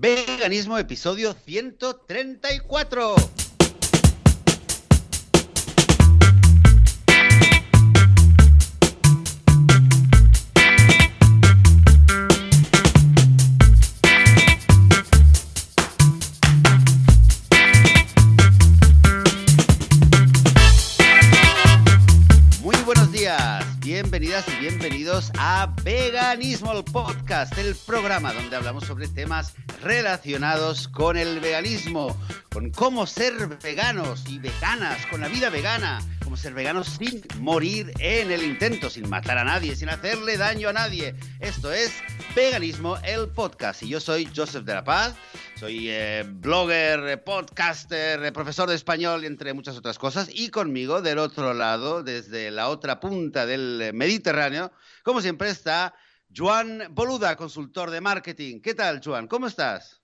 Veganismo, episodio 134. Veganismo, el podcast, el programa donde hablamos sobre temas relacionados con el veganismo, con cómo ser veganos y veganas, con la vida vegana, cómo ser veganos sin morir en el intento, sin matar a nadie, sin hacerle daño a nadie. Esto es Veganismo, el podcast. Y yo soy Joseph de la Paz, soy eh, blogger, eh, podcaster, eh, profesor de español, entre muchas otras cosas. Y conmigo, del otro lado, desde la otra punta del Mediterráneo, como siempre está Joan Boluda, consultor de marketing. ¿Qué tal, Joan? ¿Cómo estás?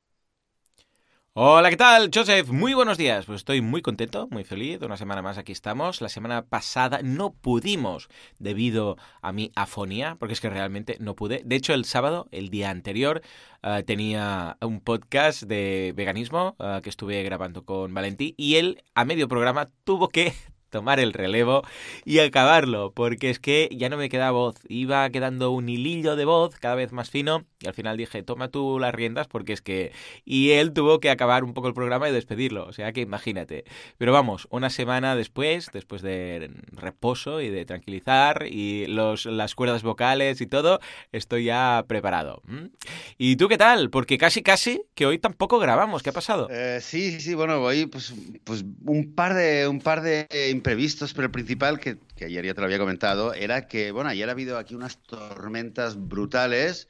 Hola, ¿qué tal, Joseph? Muy buenos días. Pues estoy muy contento, muy feliz. Una semana más aquí estamos. La semana pasada no pudimos debido a mi afonía, porque es que realmente no pude. De hecho, el sábado, el día anterior, uh, tenía un podcast de veganismo uh, que estuve grabando con Valentí y él, a medio programa, tuvo que tomar el relevo y acabarlo, porque es que ya no me quedaba voz, iba quedando un hilillo de voz cada vez más fino y al final dije, toma tú las riendas porque es que... Y él tuvo que acabar un poco el programa y despedirlo, o sea que imagínate. Pero vamos, una semana después, después de reposo y de tranquilizar y los, las cuerdas vocales y todo, estoy ya preparado. ¿Mm? ¿Y tú qué tal? Porque casi casi que hoy tampoco grabamos, ¿qué ha pasado? Eh, sí, sí, bueno, hoy pues, pues un par de... Un par de imprevistos, pero el principal, que, que, ayer ya te lo había comentado, era que, bueno, ayer ha habido aquí unas tormentas brutales,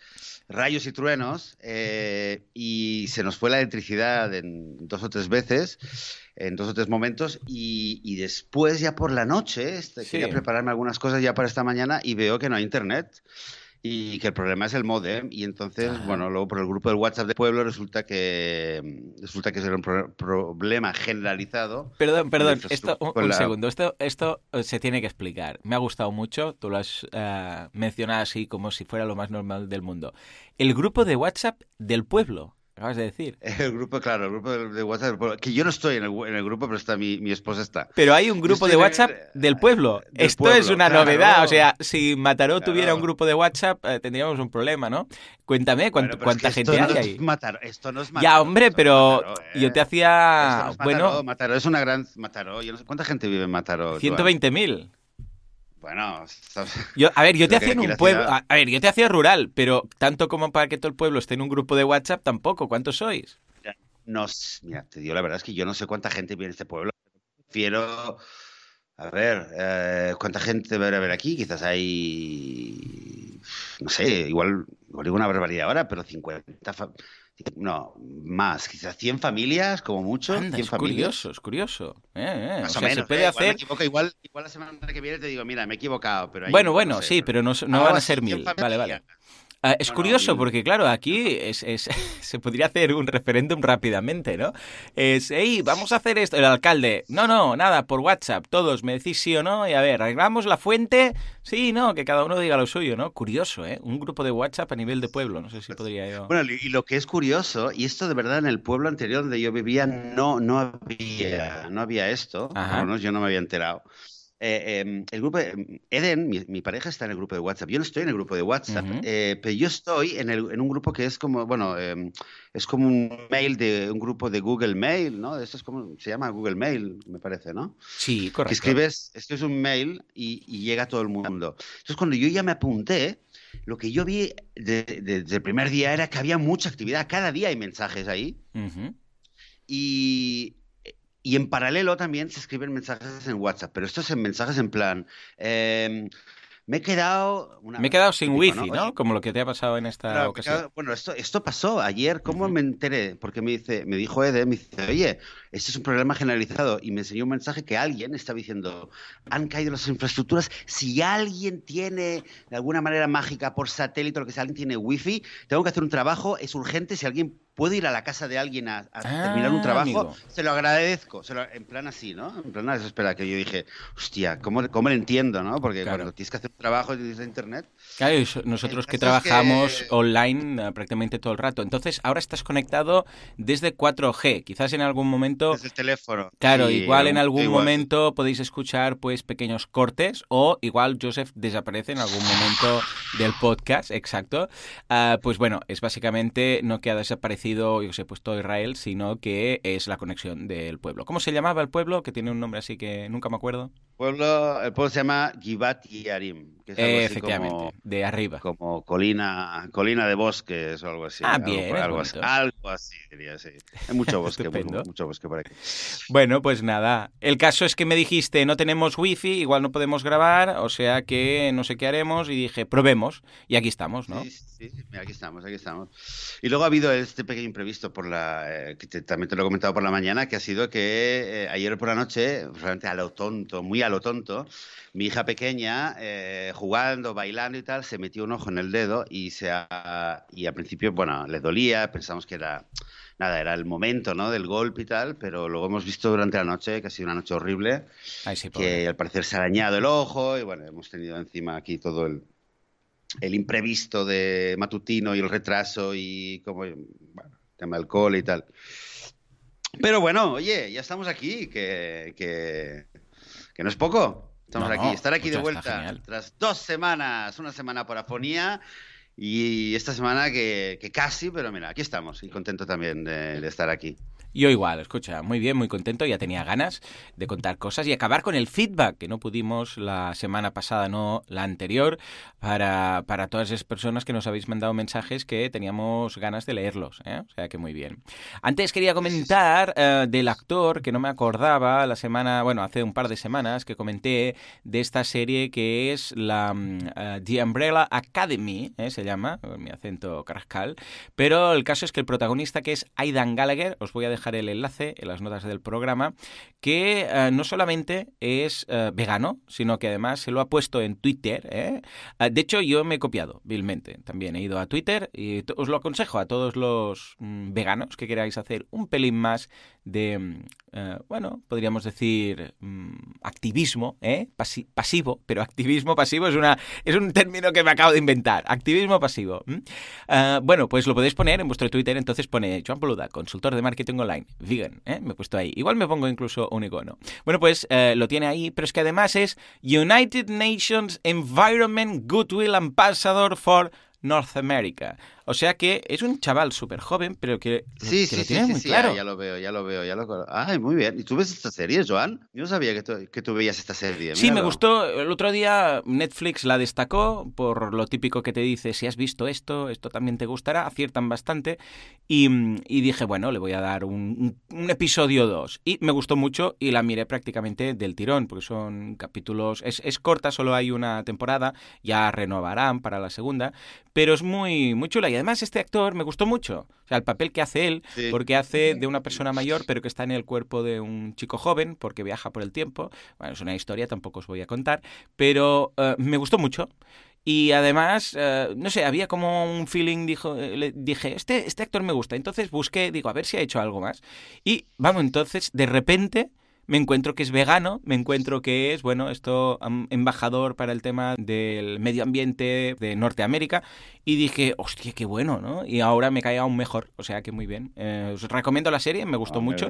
rayos y truenos, eh, y se nos fue la electricidad en dos o tres veces, en dos o tres momentos, y, y después ya por la noche, este, sí. quería prepararme algunas cosas ya para esta mañana y veo que no hay internet y que el problema es el modem y entonces bueno luego por el grupo del WhatsApp de pueblo resulta que resulta que es un pro problema generalizado. Perdón perdón esto un, un la... segundo esto esto se tiene que explicar. Me ha gustado mucho tú lo has uh, mencionado así como si fuera lo más normal del mundo. El grupo de WhatsApp del pueblo acabas de decir. El grupo, claro, el grupo de WhatsApp, que yo no estoy en el, en el grupo, pero está mi, mi, esposa está. Pero hay un grupo de WhatsApp el, del pueblo. Del Esto pueblo, es una claro, novedad. O sea, si Mataró claro. tuviera un grupo de WhatsApp, eh, tendríamos un problema, ¿no? Cuéntame, ¿cuánto, bueno, ¿cuánta es gente no hay ahí? Es Mataró, esto no es Mataró. Ya, hombre, pero Mataró, eh. yo te hacía... No es bueno, Mataró, Mataró es una gran... Mataró, yo no sé cuánta gente vive en Mataró. 120.000. Bueno, yo, a ver, yo te hacía en un pueblo, a, a ver, yo te hacía rural, pero tanto como para que todo el pueblo esté en un grupo de WhatsApp tampoco. ¿Cuántos sois? No, mira, te digo la verdad es que yo no sé cuánta gente vive en este pueblo. Prefiero, a ver, eh, cuánta gente debe haber aquí. Quizás hay, no sé, igual, igual digo una barbaridad ahora, pero 50, no, más, quizás 100 familias, como mucho. Anda, 100 es familias. curioso, es curioso. Eh, eh. Más o, o, sea, menos. se puede eh, hacer. Igual, me igual, igual, la semana que viene te digo, mira, me he equivocado. Pero bueno, bueno, no sé, sí, pero no, no van a ser mil. Vale, vale. Uh, es curioso porque, claro, aquí es, es, se podría hacer un referéndum rápidamente, ¿no? Es, hey, vamos a hacer esto. El alcalde, no, no, nada, por WhatsApp, todos me decís sí o no, y a ver, arreglamos la fuente, sí, no, que cada uno diga lo suyo, ¿no? Curioso, ¿eh? Un grupo de WhatsApp a nivel de pueblo, no sé si podría yo. Bueno, y lo que es curioso, y esto de verdad en el pueblo anterior donde yo vivía no, no, había, no había esto, por lo menos yo no me había enterado. Eh, eh, el grupo, de, Eden, mi, mi, pareja está en el grupo de WhatsApp. Yo no estoy en el grupo de WhatsApp, uh -huh. eh, pero yo estoy en, el, en, un grupo que es como, bueno, em, es como un mail de un grupo de Google Mail, ¿no? Esto es como, se llama Google Mail, me parece, ¿no? Sí, correcto. Que escribes, esto es un mail y, y llega a todo el mundo. Entonces, cuando yo ya me apunté, lo que yo vi desde de, de el primer día era que había mucha actividad. Cada día hay mensajes ahí. Uh -huh. Y y en paralelo también se escriben mensajes en WhatsApp, pero estos son mensajes en plan. Eh, me he quedado. Una, me he quedado sin wifi, ¿no? ¿no? Como lo que te ha pasado en esta claro, ocasión. Quedado, bueno, esto, esto pasó ayer. ¿Cómo uh -huh. me enteré? Porque me dice, me dijo Ede, me dice, oye, este es un problema generalizado. Y me enseñó un mensaje que alguien estaba diciendo, han caído las infraestructuras. Si alguien tiene, de alguna manera mágica, por satélite o lo que sea, alguien tiene wifi, tengo que hacer un trabajo, es urgente. Si alguien puedo ir a la casa de alguien a, terminar un ah, trabajo, se lo agradezco. en plan así, ¿no? En plan, espera, que yo dije, hostia, ¿cómo, cómo lo entiendo, no? Porque cuando tienes que hacer un trabajo desde internet. Claro, nosotros que trabajamos online eh, prácticamente todo el rato. Entonces, ahora estás conectado desde 4G. Quizás en algún momento. Desde el teléfono. Claro, igual en algún momento podéis escuchar pues pequeños cortes o igual Joseph desaparece en algún momento del podcast, exacto. Ah, pues bueno, es básicamente no que ha desaparecido, yo sé, pues todo Israel, sino que es la conexión del pueblo. ¿Cómo se llamaba el pueblo? Que tiene un nombre así que nunca me acuerdo. Pueblo, el pueblo se llama Givat Yarim, que es algo Efectivamente, como, de arriba. Como colina, colina de bosques o algo así. Ah, bien. Algo, así, algo así, diría, sí. Hay mucho bosque, mucho bosque por aquí. Bueno, pues nada. El caso es que me dijiste, no tenemos wifi, igual no podemos grabar, o sea que no sé qué haremos, y dije, probemos, y aquí estamos, ¿no? Sí, sí, sí. aquí estamos, aquí estamos. Y luego ha habido este pequeño imprevisto por la, eh, que también te lo he comentado por la mañana, que ha sido que eh, ayer por la noche, realmente a lo tonto, muy a lo tonto, mi hija pequeña, eh, jugando, bailando y tal, se metió un ojo en el dedo y, se y al principio, bueno, le dolía, pensamos que era, nada, era el momento, ¿no? Del golpe y tal, pero luego hemos visto durante la noche, que ha sido una noche horrible, que al parecer se ha dañado el ojo y bueno, hemos tenido encima aquí todo el, el imprevisto de matutino y el retraso y como, bueno, tema alcohol y tal. Pero bueno, oye, ya estamos aquí, que, que, no es poco. Estamos aquí, estar aquí de vuelta tras dos semanas, una semana por afonía y esta semana que, casi, pero mira, aquí estamos y contento también de estar aquí. Yo igual, escucha, muy bien, muy contento, ya tenía ganas de contar cosas y acabar con el feedback que no pudimos la semana pasada, no la anterior, para, para todas esas personas que nos habéis mandado mensajes que teníamos ganas de leerlos. ¿eh? O sea que muy bien. Antes quería comentar eh, del actor que no me acordaba la semana, bueno, hace un par de semanas que comenté de esta serie que es la mm, eh, The Umbrella Academy, se llama, mi acento carrascal, pero el caso es que el protagonista que es Aidan Gallagher, os voy a dejar el enlace en las notas del programa, que eh, no solamente es eh, vegano, sino que además se lo ha puesto en Twitter. ¿eh? Ah, de hecho, yo me he copiado vilmente. También he ido a Twitter y os lo aconsejo a todos los mm, veganos que queráis hacer un pelín más de, mm, bueno, podríamos decir mm, activismo, pasivo, pero activismo pasivo es, una, es un término que me acabo de inventar. Activismo pasivo. Ah, bueno, pues lo podéis poner en vuestro Twitter, entonces pone Joan Poluda, consultor de marketing online vegan, ¿eh? me he puesto ahí. Igual me pongo incluso un icono. Bueno, pues eh, lo tiene ahí, pero es que además es United Nations Environment Goodwill Ambassador for North America. O sea que es un chaval súper joven, pero que, sí, sí, lo tiene muy claro. Ya, lo veo, ya lo veo, ya lo Ay, muy bien. ¿Y tú ves esta serie, Joan? Yo no sabía que tú, que tú veías esta serie. Sí, me gustó. El otro día Netflix la destacó por lo típico que te dice, si has visto esto, esto también te gustará. Aciertan bastante. Y, dije, bueno, le voy a dar un, un episodio 2. Y me gustó mucho y la miré prácticamente del tirón, porque son capítulos... Es, es corta, solo hay una temporada. Ya renovarán para la segunda. Pero es muy, muy chula y además este actor me gustó mucho. O sea, el papel que hace él, porque hace de una persona mayor, pero que está en el cuerpo de un chico joven, porque viaja por el tiempo. Bueno, es una historia, tampoco os voy a contar, pero eh, me gustó mucho. Y además, eh, no sé, había como un feeling, dijo, eh, le dije, este, este actor me gusta. Entonces busqué, digo, a ver si ha hecho algo más. Y vamos, entonces, de repente me encuentro que es vegano, me encuentro que es, bueno, esto embajador para el tema del medio ambiente de Norteamérica y dije, hostia, qué bueno, ¿no? Y ahora me cae aún mejor, o sea que muy bien. Eh, os recomiendo la serie, me gustó ah, mucho.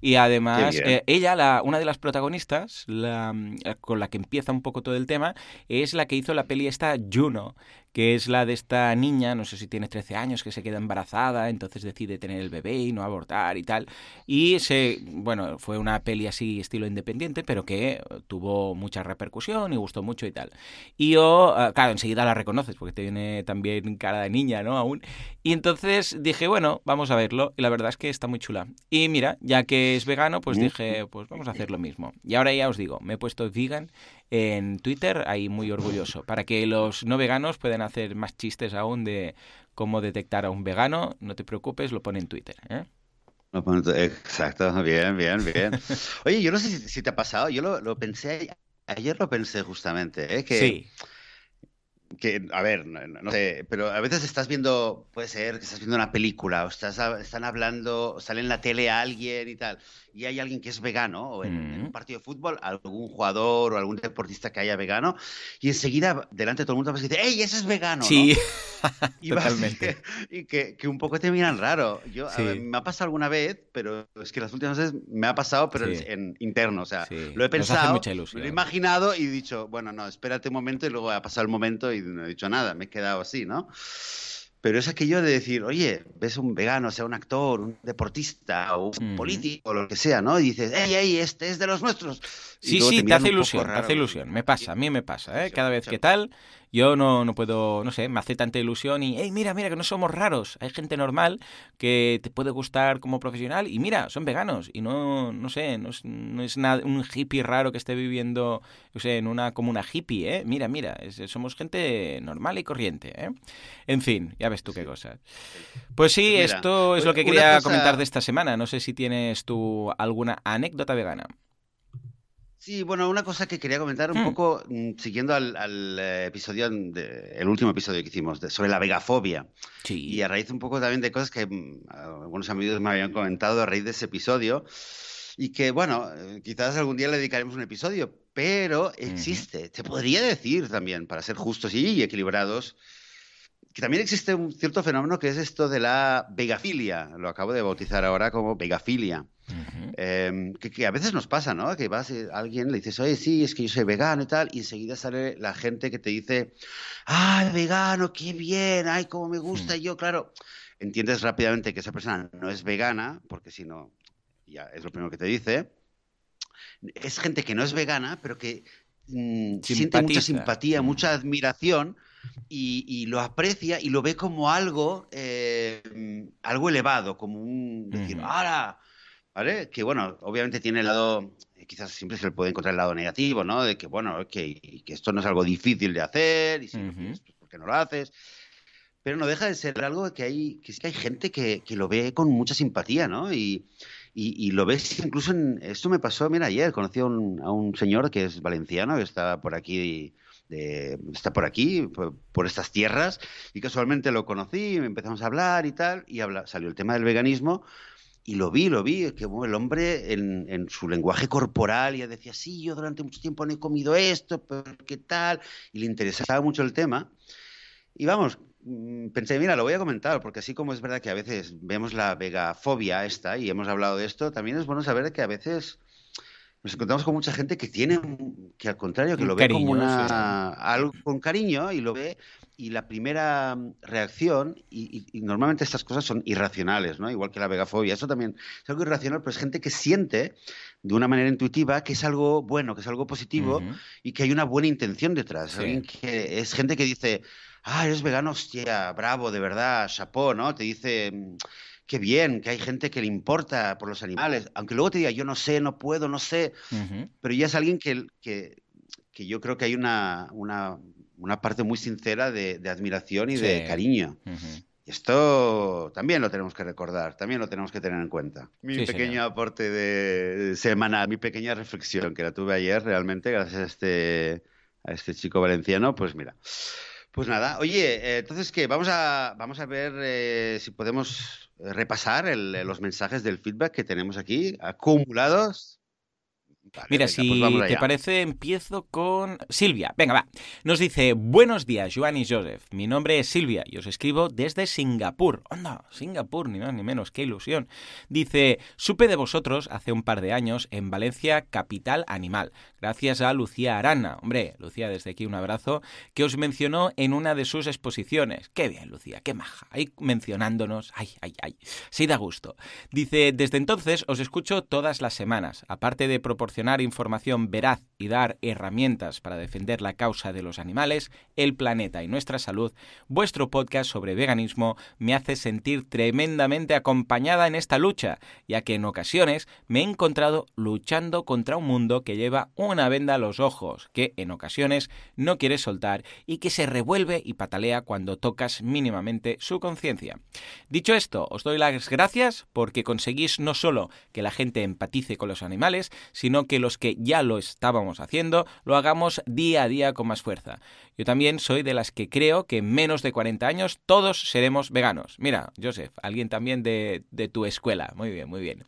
Y además, eh, ella, la, una de las protagonistas, la, con la que empieza un poco todo el tema, es la que hizo la peli esta Juno, que es la de esta niña, no sé si tiene 13 años, que se queda embarazada, entonces decide tener el bebé y no abortar y tal. Y se, bueno, fue una peli así estilo independiente, pero que tuvo mucha repercusión y gustó mucho y tal. Y yo, ah, claro, enseguida la reconoces porque tiene también cara de niña, ¿no? Aún. Y entonces dije, bueno, vamos a verlo. Y la verdad es que está muy chula. Y mira, ya que es vegano, pues dije, pues vamos a hacer lo mismo. Y ahora ya os digo, me he puesto vegan en Twitter, ahí muy orgulloso, para que los no veganos puedan hacer más chistes aún de cómo detectar a un vegano. No te preocupes, lo pone en Twitter. ¿eh? Exacto, bien, bien, bien. Oye, yo no sé si, te ha pasado, yo lo, pensé, ayer lo pensé justamente, ¿eh? que sí. Que, a ver, no, sé, pero a veces estás viendo, puede ser que estás viendo una película, o estás, están hablando, sale en la tele a alguien y tal, y hay alguien que es vegano, o en, un mm. partido de fútbol, algún jugador o algún deportista que haya vegano, y enseguida delante de todo el mundo vas dice, ¡Ey, ese es vegano! Sí, y totalmente. y que, que, un poco te miran raro. Yo, me ha pasado alguna vez, pero es que las últimas veces me ha pasado, pero en, interno, o sea, lo he pensado, lo he imaginado y he dicho, bueno, no, espérate un momento y luego ha pasado el momento y no he dicho nada, me he quedado así, ¿no? Pero es aquello de decir, oye, ves un vegano, sea un actor, un deportista o un político o lo que sea, ¿no? Y dices, ¡ey, ey, este es de los nuestros! sí, sí, te, hace ilusión, te hace ilusión. Me pasa, a mí me pasa, ¿eh? Cada vez que tal, yo no, no puedo, no sé, me hace tanta ilusión y, hey, mira, mira, que no somos raros. Hay gente normal que te puede gustar como profesional y mira, son veganos y no, no sé, no es, no es nada, un hippie raro que esté viviendo, no sé, en una comuna hippie, ¿eh? Mira, mira, somos gente normal y corriente, ¿eh? En fin, ya ves tú qué cosas. Pues sí, esto es lo que quería comentar de esta semana. No sé si tienes tú alguna anécdota vegana. Sí, bueno, una cosa que quería comentar un hmm. poco mm, siguiendo al, eh, episodio, el último episodio que hicimos sobre la vegafobia. Sí. Y a raíz un poco también de cosas que mm, algunos amigos me habían comentado a raíz de ese episodio. Y que, bueno, eh, quizás algún día le dedicaremos un episodio, pero existe. Se podría decir también, para ser justos y equilibrados, que también existe un cierto fenómeno que es esto de la vegafilia. Lo acabo de bautizar ahora como vegafilia. Em, que, a veces nos pasa, ¿no? Que vas a alguien, le dices, oye, sí, es que yo soy vegano y tal, y enseguida sale la gente que te dice, ¡ay, vegano, qué bien! ¡Ay, cómo me gusta! Y yo, claro, entiendes rápidamente que esa persona no es vegana, porque si no, ya es lo primero que te dice. Es gente que no es vegana, pero que mm, siente mucha simpatía, mucha admiración y, lo aprecia y lo ve como algo, eh, algo elevado, como un decir, ¡ahora! ¿Vale? Que bueno, obviamente tiene el lado, eh, quizás siempre se le puede encontrar el lado negativo, ¿no? De que bueno, que, que esto no es algo difícil de hacer y si pues, ¿por qué no lo haces? Pero no deja de ser algo que hay, que es que hay gente que, que lo ve con mucha simpatía, ¿no? Y, y, lo ves incluso en... Esto me pasó, mira, ayer conocí a un, a un señor que es valenciano, que está por aquí está por aquí, por, estas tierras, y casualmente lo conocí, empezamos a hablar y tal, y habla, salió el tema del veganismo, y lo vi, lo vi, que el hombre en, su lenguaje corporal ya decía, sí, yo durante mucho tiempo no he comido esto, pero qué tal, y le interesaba mucho el tema. Y vamos, mm, pensé, mira, lo voy a comentar, porque así como es verdad que a veces vemos la vegafobia esta, y hemos hablado de esto, también es bueno saber que a veces nos encontramos con mucha gente que tiene, que al contrario, que lo ve como una, algo con cariño y lo ve, y la primera reacción, y, normalmente estas cosas son irracionales, ¿no? Igual que la vegafobia, eso también es algo irracional, pero es gente que siente de una manera intuitiva que es algo bueno, que es algo positivo y que hay una buena intención detrás. que, es gente que dice, ah, eres vegano, hostia, bravo, de verdad, chapó, ¿no? Te dice qué bien, que hay gente que le importa por los animales, aunque luego te diga, yo no sé, no puedo, no sé, pero ya es alguien que, que, que, yo creo que hay una, una, una parte muy sincera de, admiración y de cariño. Esto también lo tenemos que recordar, también lo tenemos que tener en cuenta. Mi pequeño aporte de semana, mi pequeña reflexión que la tuve ayer realmente gracias a este, a este chico valenciano, pues mira. Pues nada, oye, eh, entonces qué, vamos a, vamos a ver eh, si podemos repasar los mensajes del feedback que tenemos aquí acumulados. Mira, si pues te parece, empiezo con Silvia. Venga, va. Nos dice, buenos días, Joan y Joseph. Mi nombre es Silvia y os escribo desde Singapur. Onda, Singapur, ni más ni menos, qué ilusión. Dice, supe de vosotros hace un par de años en Valencia, capital animal, gracias a Lucía Arana. Hombre, Lucía, desde aquí un abrazo, que os mencionó en una de sus exposiciones. Qué bien, Lucía, qué maja. Ahí mencionándonos. Ay, ay, ay. Sí da gusto. Dice, desde entonces os escucho todas las semanas, aparte de proporcionar información veraz y dar herramientas para defender la causa de los animales, el planeta y nuestra salud, vuestro podcast sobre veganismo me hace sentir tremendamente acompañada en esta lucha, ya que en ocasiones me he encontrado luchando contra un mundo que lleva una venda a los ojos, que en ocasiones no quiere soltar y que se revuelve y patalea cuando tocas mínimamente su conciencia. Dicho esto, os doy las gracias porque conseguís no solo que la gente empatice con los animales, sino que los que ya lo estábamos haciendo lo hagamos día a día con más fuerza. Yo también soy de las que creo que en menos de 40 años todos seremos veganos. Mira, Joseph, alguien también de, de tu escuela. Muy bien, muy bien.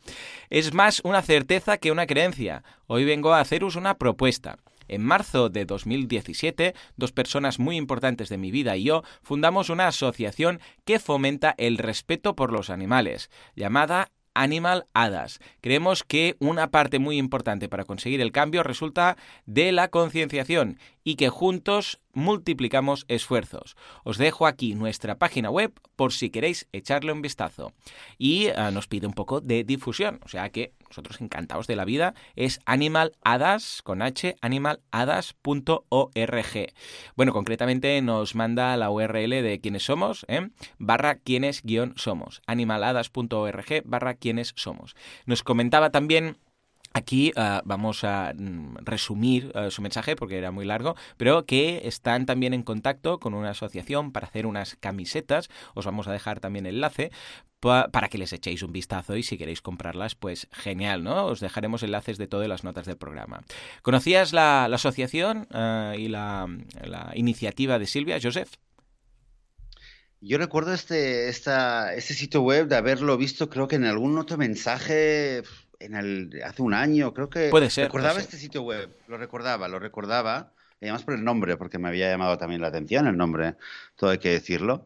Es más una certeza que una creencia. Hoy vengo a haceros una propuesta. En marzo de 2017, dos personas muy importantes de mi vida y yo fundamos una asociación que fomenta el respeto por los animales, llamada Animal Hadas. Creemos que una parte muy importante para conseguir el cambio resulta de la concienciación y que juntos multiplicamos esfuerzos. Os dejo aquí nuestra página web por si queréis echarle un vistazo. Y ah, nos pide un poco de difusión, o sea que nosotros encantados de la vida es animalhadas con h animalhadas.org. Bueno, concretamente nos manda la URL de quienes somos, ¿eh? barra quienes guion somos, animalhadas.org barra quienes somos. Nos comentaba también Aquí uh, vamos a mm, resumir uh, su mensaje porque era muy largo, pero que están también en contacto con una asociación para hacer unas camisetas. Os vamos a dejar también el enlace pa para que les echéis un vistazo y si queréis comprarlas, pues genial, ¿no? Os dejaremos enlaces de todas las notas del programa. ¿Conocías la, la asociación uh, y la, la iniciativa de Silvia, Joseph? Yo recuerdo este, esta, este sitio web de haberlo visto, creo que en algún otro mensaje en el, hace un año, creo que... Puede ser. Recordaba puede este sitio web, lo recordaba, lo recordaba, y además por el nombre, porque me había llamado también la atención el nombre, todo hay que decirlo.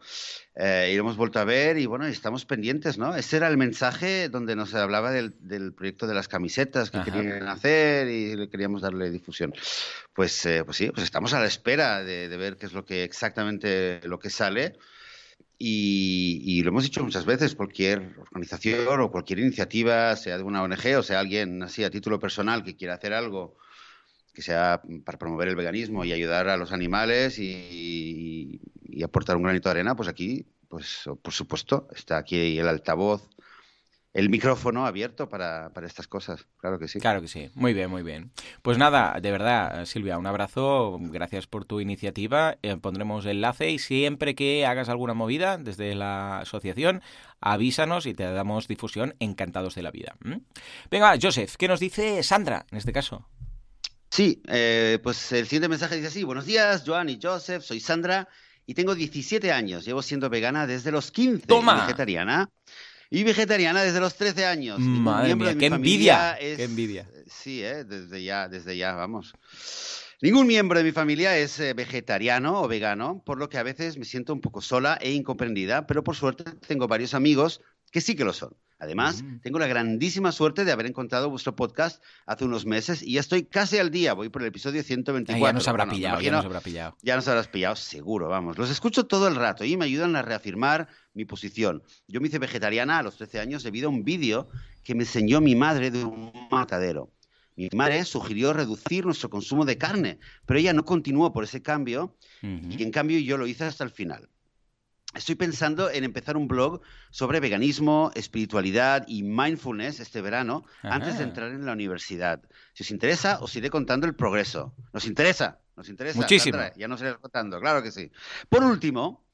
Eh, y lo hemos vuelto a ver y bueno, estamos pendientes, ¿no? Ese era el mensaje donde nos hablaba del, del proyecto de las camisetas que Ajá. querían hacer y queríamos darle difusión. Pues, eh, pues sí, pues estamos a la espera de, de ver qué es lo que exactamente lo que sale. Y, y, lo hemos dicho muchas veces, cualquier organización o cualquier iniciativa, sea de una ONG o sea alguien así a título personal que quiera hacer algo que sea para promover el veganismo y ayudar a los animales y, aportar un granito de arena, pues aquí, pues por supuesto, está aquí el altavoz el micrófono abierto para, para, estas cosas, claro que sí. Claro que sí, muy bien, muy bien. Pues nada, de verdad, Silvia, un abrazo, gracias por tu iniciativa, eh, pondremos enlace y siempre que hagas alguna movida desde la asociación, avísanos y te damos difusión, encantados de la vida. Venga, Joseph, ¿qué nos dice Sandra en este caso? Sí, eh, pues el siguiente mensaje dice así, buenos días, Joan y Joseph, soy Sandra y tengo 17 años, llevo siendo vegana desde los 15, Toma. vegetariana y vegetariana desde los 13 años. Madre mía, qué envidia. Es... Qué envidia. Sí, ¿eh? desde ya, desde ya, vamos. Ningún miembro de mi familia es eh, vegetariano o vegano, por lo que a veces me siento un poco sola e incomprendida, pero por suerte tengo varios amigos que sí que lo son. Además, mm. tengo la grandísima suerte de haber encontrado vuestro podcast hace unos meses y ya estoy casi al día. Voy por el episodio 124. Ah, ya nos habrá bueno, pillado, imagino, ya nos habrá pillado. Ya nos habrás pillado, seguro, vamos. Los escucho todo el rato y me ayudan a reafirmar mi posición. Yo me hice vegetariana a los 13 años debido a un vídeo que me enseñó mi madre de un matadero. Mi madre sugirió reducir nuestro consumo de carne, pero ella no continuó por ese cambio uh -huh. y en cambio yo lo hice hasta el final. Estoy pensando en empezar un blog sobre veganismo, espiritualidad y mindfulness este verano, Ajá. antes de entrar en la universidad. Si os interesa, os iré contando el progreso. ¿Nos interesa? ¿Nos interesa? Muchísimo. Sandra? Ya nos iré contando, claro que sí. Por último,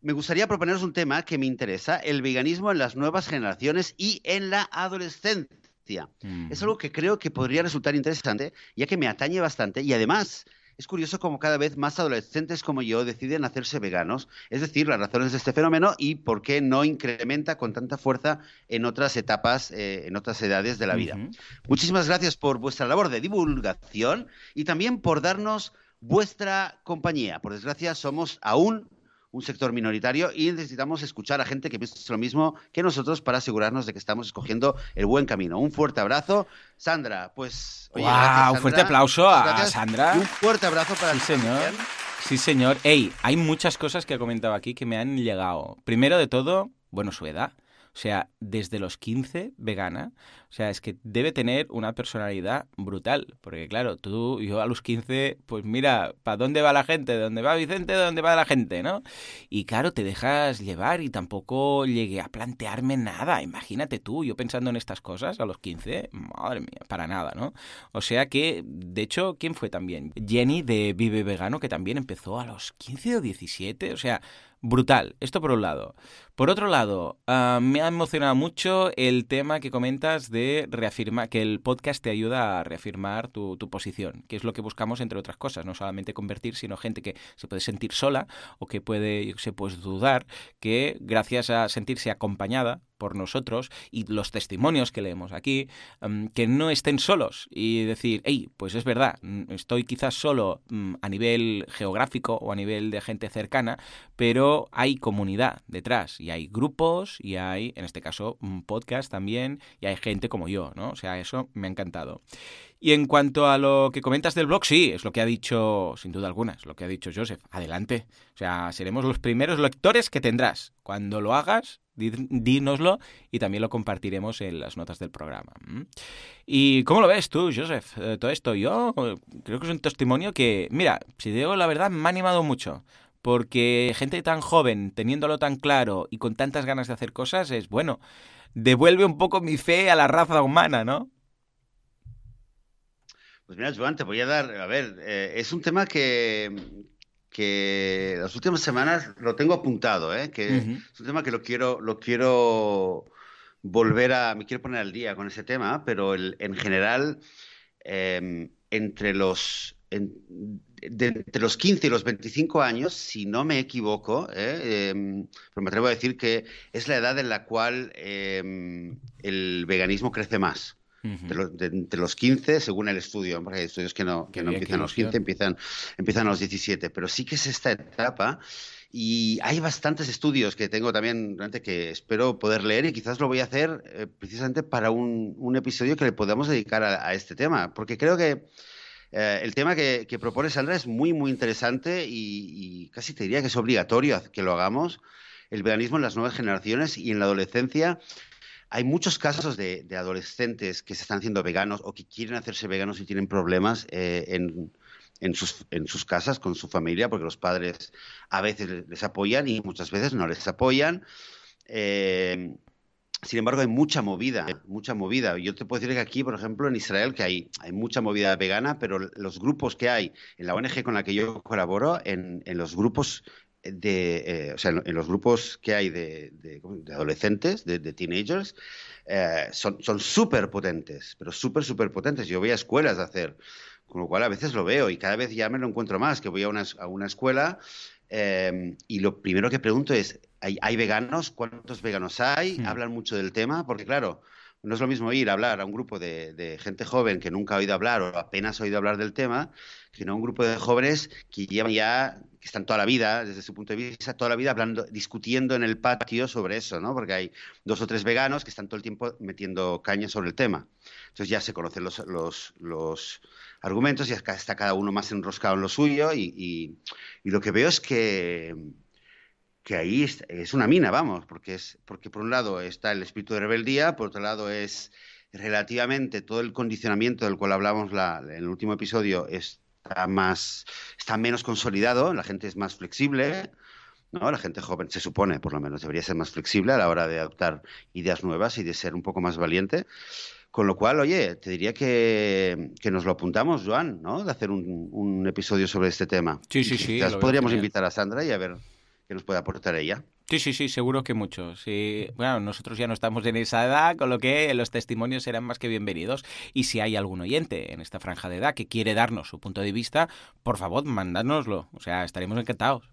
me gustaría proponeros un tema que me interesa, el veganismo en las nuevas generaciones y en la adolescencia. Mm. Es algo que creo que podría resultar interesante, ya que me atañe bastante y además es curioso como cada vez más adolescentes como yo deciden hacerse veganos, es decir, las razones de este fenómeno y por qué no incrementa con tanta fuerza en otras etapas, eh, en otras edades de la vida. Uh -huh. Muchísimas gracias por vuestra labor de divulgación y también por darnos vuestra compañía. Por desgracia, somos aún un sector minoritario y necesitamos escuchar a gente que piense lo mismo que nosotros para asegurarnos de que estamos escogiendo el buen camino. Un fuerte abrazo. Sandra, pues... Oye, wow, gracias, Sandra. un fuerte aplauso a. Sandra. Y un fuerte abrazo para sí, señor. Sí, señor. Ey, hay muchas cosas que ha comentado aquí que me han llegado. Primero de todo, bueno, su edad. O sea, desde los 15, vegana. O sea, es que debe tener una personalidad brutal. Porque, claro, tú, yo a los 15, pues mira, ¿para dónde va la gente? ¿De dónde va Vicente? ¿De dónde va la gente? ¿No? Y claro, te dejas llevar y tampoco llegué a plantearme nada. Imagínate tú, yo pensando en estas cosas a los 15, madre mía, para nada, ¿no? O sea que, de hecho, ¿quién fue también? Jenny de Vive Vegano, que también empezó a los 15 o 17. O sea, brutal. Esto por un lado. Por otro lado, ah, me ha emocionado mucho el tema que comentas de reafirmar, que el podcast te ayuda a reafirmar tu, posición, que es lo que buscamos entre otras cosas, no solamente convertir, sino gente que se puede sentir sola o que puede, se puede dudar, que gracias a sentirse acompañada por nosotros y los testimonios que leemos aquí, mm, que no estén solos y decir, hey, pues es verdad, mm, estoy quizás solo mm, a nivel geográfico o a nivel de gente cercana, pero hay comunidad detrás y hay grupos y hay, en este caso, un podcast también y hay gente como yo, ¿no? O sea, eso me ha encantado. Y en cuanto a lo que comentas del blog, sí, es lo que ha dicho, sin duda alguna, es lo que ha dicho Joseph. Adelante. O sea, seremos los primeros lectores que tendrás. Cuando lo hagas, dínoslo y también lo compartiremos en las notas del programa. ¿Y cómo lo ves tú, Joseph? Eh, todo esto, yo creo que es un testimonio que, mira, si digo la verdad, me ha animado mucho porque gente tan joven, teniéndolo tan claro y con tantas ganas de hacer cosas, es bueno, devuelve un poco mi fe a la raza humana, ¿no? Pues mira, Joan, te voy a dar, a ver, eh, es un tema que, que las últimas semanas lo tengo apuntado, ¿eh? que es un tema que lo quiero, lo quiero volver a, me quiero poner al día con ese tema, pero en general, em, entre los, de entre los 15 y los 25 años, si no me equivoco, ¿eh? Em, pero me atrevo a decir que es la edad en la cual em, el veganismo crece más. Entre los 15, según el estudio, porque hay estudios que no, que no empiezan los 15, empiezan, empiezan los 17, pero sí que es esta etapa y hay bastantes estudios que tengo también que espero poder leer y quizás lo voy a hacer eh, precisamente para un, un, episodio que le podamos dedicar a, a, este tema, porque creo que eh, el tema que, propone Sandra es muy, muy interesante y, casi te diría que es obligatorio que lo hagamos. El veganismo en las nuevas generaciones y en la adolescencia. Hay muchos casos de, adolescentes que se están haciendo veganos o que quieren hacerse veganos y tienen problemas eh, en, sus, casas, con su familia, porque los padres a veces les apoyan y muchas veces no les apoyan. Eh, sin embargo, hay mucha movida, mucha movida. Yo te puedo decir que aquí, por ejemplo, en Israel, que hay, hay mucha movida vegana, pero los grupos que hay en la ONG con la que yo colaboro, en, los grupos de, eh, o sea, en, los grupos que hay de, adolescentes, de, teenagers, eh, son súper potentes, pero súper, súper potentes. Yo voy a escuelas a hacer, con lo cual a veces lo veo y cada vez ya me lo encuentro más, que voy a una, a una escuela eh, y lo primero que pregunto es, ¿Hay, veganos? ¿Cuántos veganos hay? Hmm. Hablan mucho del tema, porque claro, no es lo mismo ir a hablar a un grupo de, gente joven que nunca ha oído hablar o apenas ha oído hablar del tema, que no a un grupo de jóvenes que llevan ya, que están toda la vida, desde su punto de vista, toda la vida hablando, discutiendo en el patio sobre eso, ¿no? Porque hay dos o tres veganos que están todo el tiempo metiendo caña sobre el tema. Entonces ya se conocen los, los, argumentos y está cada uno más enroscado en lo suyo y lo que veo es que que ahí es, una mina, vamos, porque es porque por un lado está el espíritu de rebeldía, por otro lado es relativamente todo el condicionamiento del cual hablamos en el último episodio está más está menos consolidado, la gente es más flexible, ¿no? La gente joven se supone, por lo menos, debería ser más flexible a la hora de adoptar ideas nuevas y de ser un poco más valiente. Con lo cual, oye, te diría que, que nos lo apuntamos, Joan, ¿no? De hacer un, un episodio sobre este tema. Sí, sí, sí. podríamos invitar a Sandra y a ver que nos puede aportar ella. Sí, sí, sí, seguro que mucho. Sí. Bueno, nosotros ya no estamos en esa edad, con lo que los testimonios serán más que bienvenidos. Y si hay algún oyente en esta franja de edad que quiere darnos su punto de vista, por favor, mandádnoslo. O sea, estaremos encantados.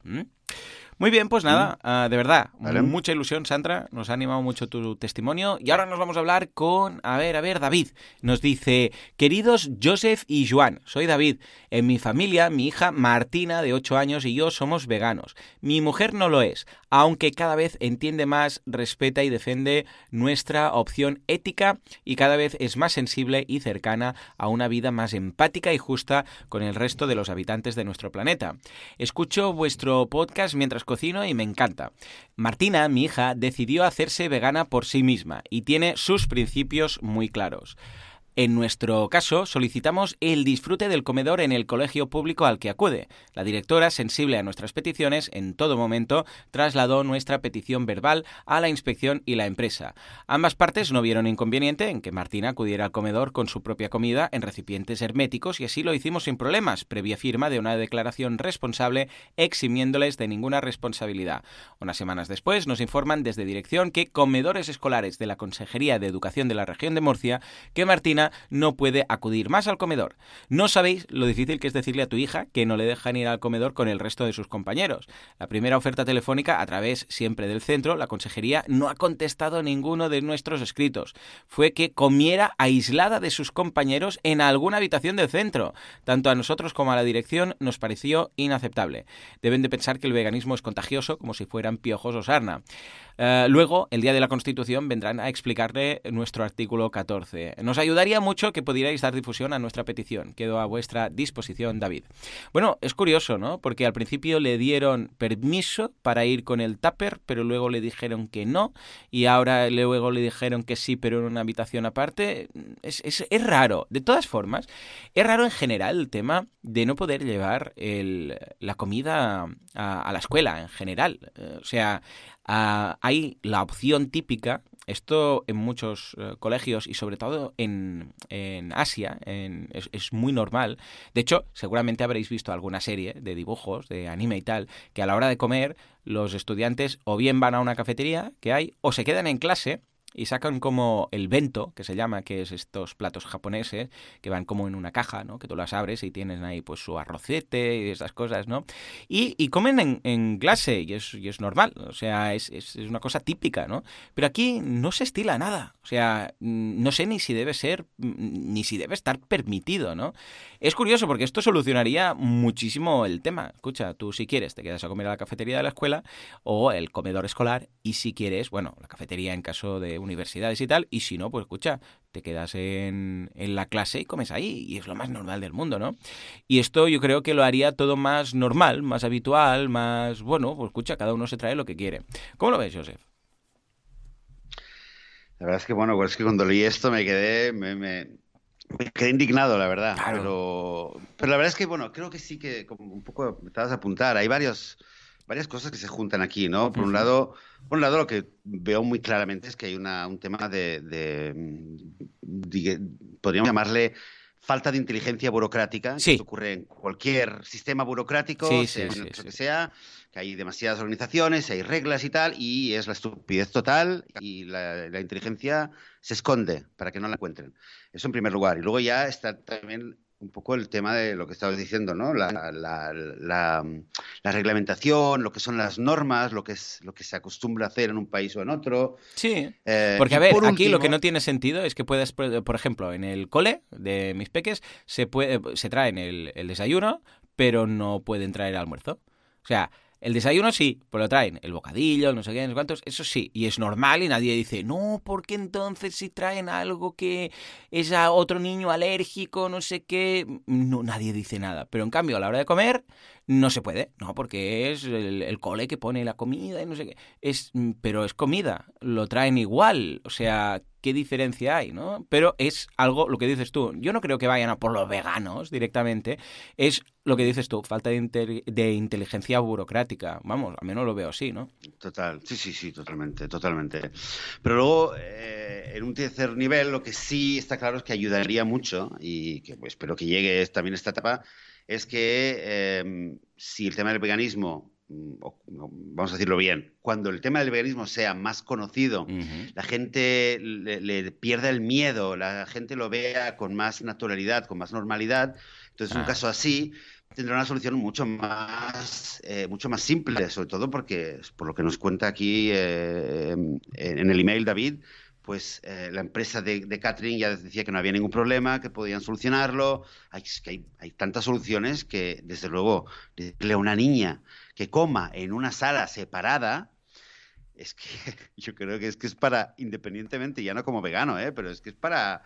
Muy bien, pues nada, ah, de verdad, mucha ilusión, Sandra, nos ha animado mucho tu testimonio. Y ahora nos vamos a hablar con, a ver, a ver, David. Nos dice, queridos Joseph y Joan, soy David. En mi familia, mi hija Martina, de 8 años, y yo somos veganos. Mi mujer no lo es, aunque cada vez entiende más, respeta y defiende nuestra opción ética y cada vez es más sensible y cercana a una vida más empática y justa con el resto de los habitantes de nuestro planeta. Escucho vuestro podcast mientras cocino y me encanta. Martina, mi hija, decidió hacerse vegana por sí misma y tiene sus principios muy claros. En nuestro caso, solicitamos el disfrute del comedor en el colegio público al que acude. La directora, sensible a nuestras peticiones, en todo momento trasladó nuestra petición verbal a la inspección y la empresa. Ambas partes no vieron inconveniente en que Martina acudiera al comedor con su propia comida en recipientes herméticos y así lo hicimos sin problemas, previa firma de una declaración responsable eximiéndoles de ninguna responsabilidad. Unas semanas después nos informan desde dirección que comedores escolares de la Consejería de Educación de la región de Murcia que Martina no puede acudir más al comedor. No sabéis lo difícil que es decirle a tu hija que no le dejan ir al comedor con el resto de sus compañeros. La primera oferta telefónica, a través siempre del centro, la consejería no ha contestado ninguno de nuestros escritos. Fue que comiera aislada de sus compañeros en alguna habitación del centro. Tanto a nosotros como a la dirección nos pareció inaceptable. Deben de pensar que el veganismo es contagioso como si fueran piojos o sarna. Eh, luego, el día de la Constitución, vendrán a explicarle nuestro artículo 14. Nos ayudaría mucho que pudierais dar difusión a nuestra petición. Quedo a vuestra disposición, David. Bueno, es curioso, ¿no? Porque al principio le dieron permiso para ir con el tupper, pero luego le dijeron que no, y ahora luego le dijeron que sí, pero en una habitación aparte. Es, es, raro. De todas formas, es raro en general el tema de no poder llevar la comida a, a, la escuela en general. Eh, o sea, Ah, hay la opción típica, esto en muchos eh, colegios y sobre todo en, Asia es, muy normal. De hecho, seguramente habréis visto alguna serie de dibujos, de anime y tal, que a la hora de comer los estudiantes o bien van a una cafetería que hay o se quedan en clase y sacan como el bento, que se llama, que es estos platos japoneses, que van como en una caja, ¿no? Que tú las abres y tienen ahí pues su arrocete y esas cosas, ¿no? Y, y comen en, en, clase y es, y es normal, o sea, es, es, es, una cosa típica, ¿no? Pero aquí no se estila nada, o sea, no sé ni si debe ser, ni si debe estar permitido, ¿no? Es curioso porque esto solucionaría muchísimo el tema. Escucha, tú si quieres te quedas a comer a la cafetería de la escuela o el comedor escolar y si quieres, bueno, la cafetería en caso de universidades y tal, y si no, pues escucha, te quedas en, la clase y comes ahí, y es lo más normal del mundo, ¿no? Y esto yo creo que lo haría todo más normal, más habitual, más, bueno, pues escucha, cada uno se trae lo que quiere. ¿Cómo lo ves, Joseph? La verdad es que, bueno, pues es que cuando leí esto me quedé, me, quedé indignado, la verdad. Pero, pero la verdad es que, bueno, creo que sí que, como un poco me estabas a apuntar, hay varios varias cosas que se juntan aquí, ¿no? Por un lado, por un lado lo que veo muy claramente es que hay una, un tema de, podríamos llamarle falta de inteligencia burocrática que ocurre en cualquier sistema burocrático, sea que sea, que hay demasiadas organizaciones, hay reglas y tal, y es la estupidez total y la, la inteligencia se esconde para que no la encuentren. Eso en primer lugar. Y luego ya está también un poco el tema de lo que estabas diciendo, ¿no? La, la, la, reglamentación, lo que son las normas, lo que es lo que se acostumbra a hacer en un país o en otro. Sí. Eh, porque a ver, aquí lo que no tiene sentido es que puedes, por ejemplo, en el cole de mis peques se puede, se traen el, el desayuno, pero no pueden traer almuerzo. O sea, el desayuno sí, pues lo traen. El bocadillo, no sé qué, no cuántos, eso sí. Y es normal y nadie dice, no, porque entonces si traen algo que es a otro niño alérgico, no sé qué. No, nadie dice nada. Pero en cambio, a la hora de comer, no se puede, no, porque es el, cole que pone la comida y no sé qué. Es, pero es comida, lo traen igual, o sea, ¿qué diferencia hay, no? Pero es algo, lo que dices tú, yo no creo que vayan a por los veganos directamente, es lo que dices tú, falta de, inteligencia burocrática, vamos, al menos lo veo así, ¿no? Total, sí, sí, sí, totalmente, totalmente. Pero luego, eh, en un tercer nivel, lo que sí está claro es que ayudaría mucho, y que pues, espero que llegue también esta etapa, es que em, si el tema del veganismo, vamos a decirlo bien, cuando el tema del veganismo sea más conocido, la gente le, pierda el miedo, la gente lo vea con más naturalidad, con más normalidad, entonces en un ah. caso así tendrá una solución mucho más, eh, mucho más simple, sobre todo porque, por lo que nos cuenta aquí eh, en el email David, pues eh, la empresa de, de, catering ya decía que no había ningún problema, que podían solucionarlo. Hay, que hay, tantas soluciones que, desde luego, decirle a una niña que coma en una sala separada, es que yo creo que es que es para, independientemente, ya no como vegano, ¿eh? pero es que es para,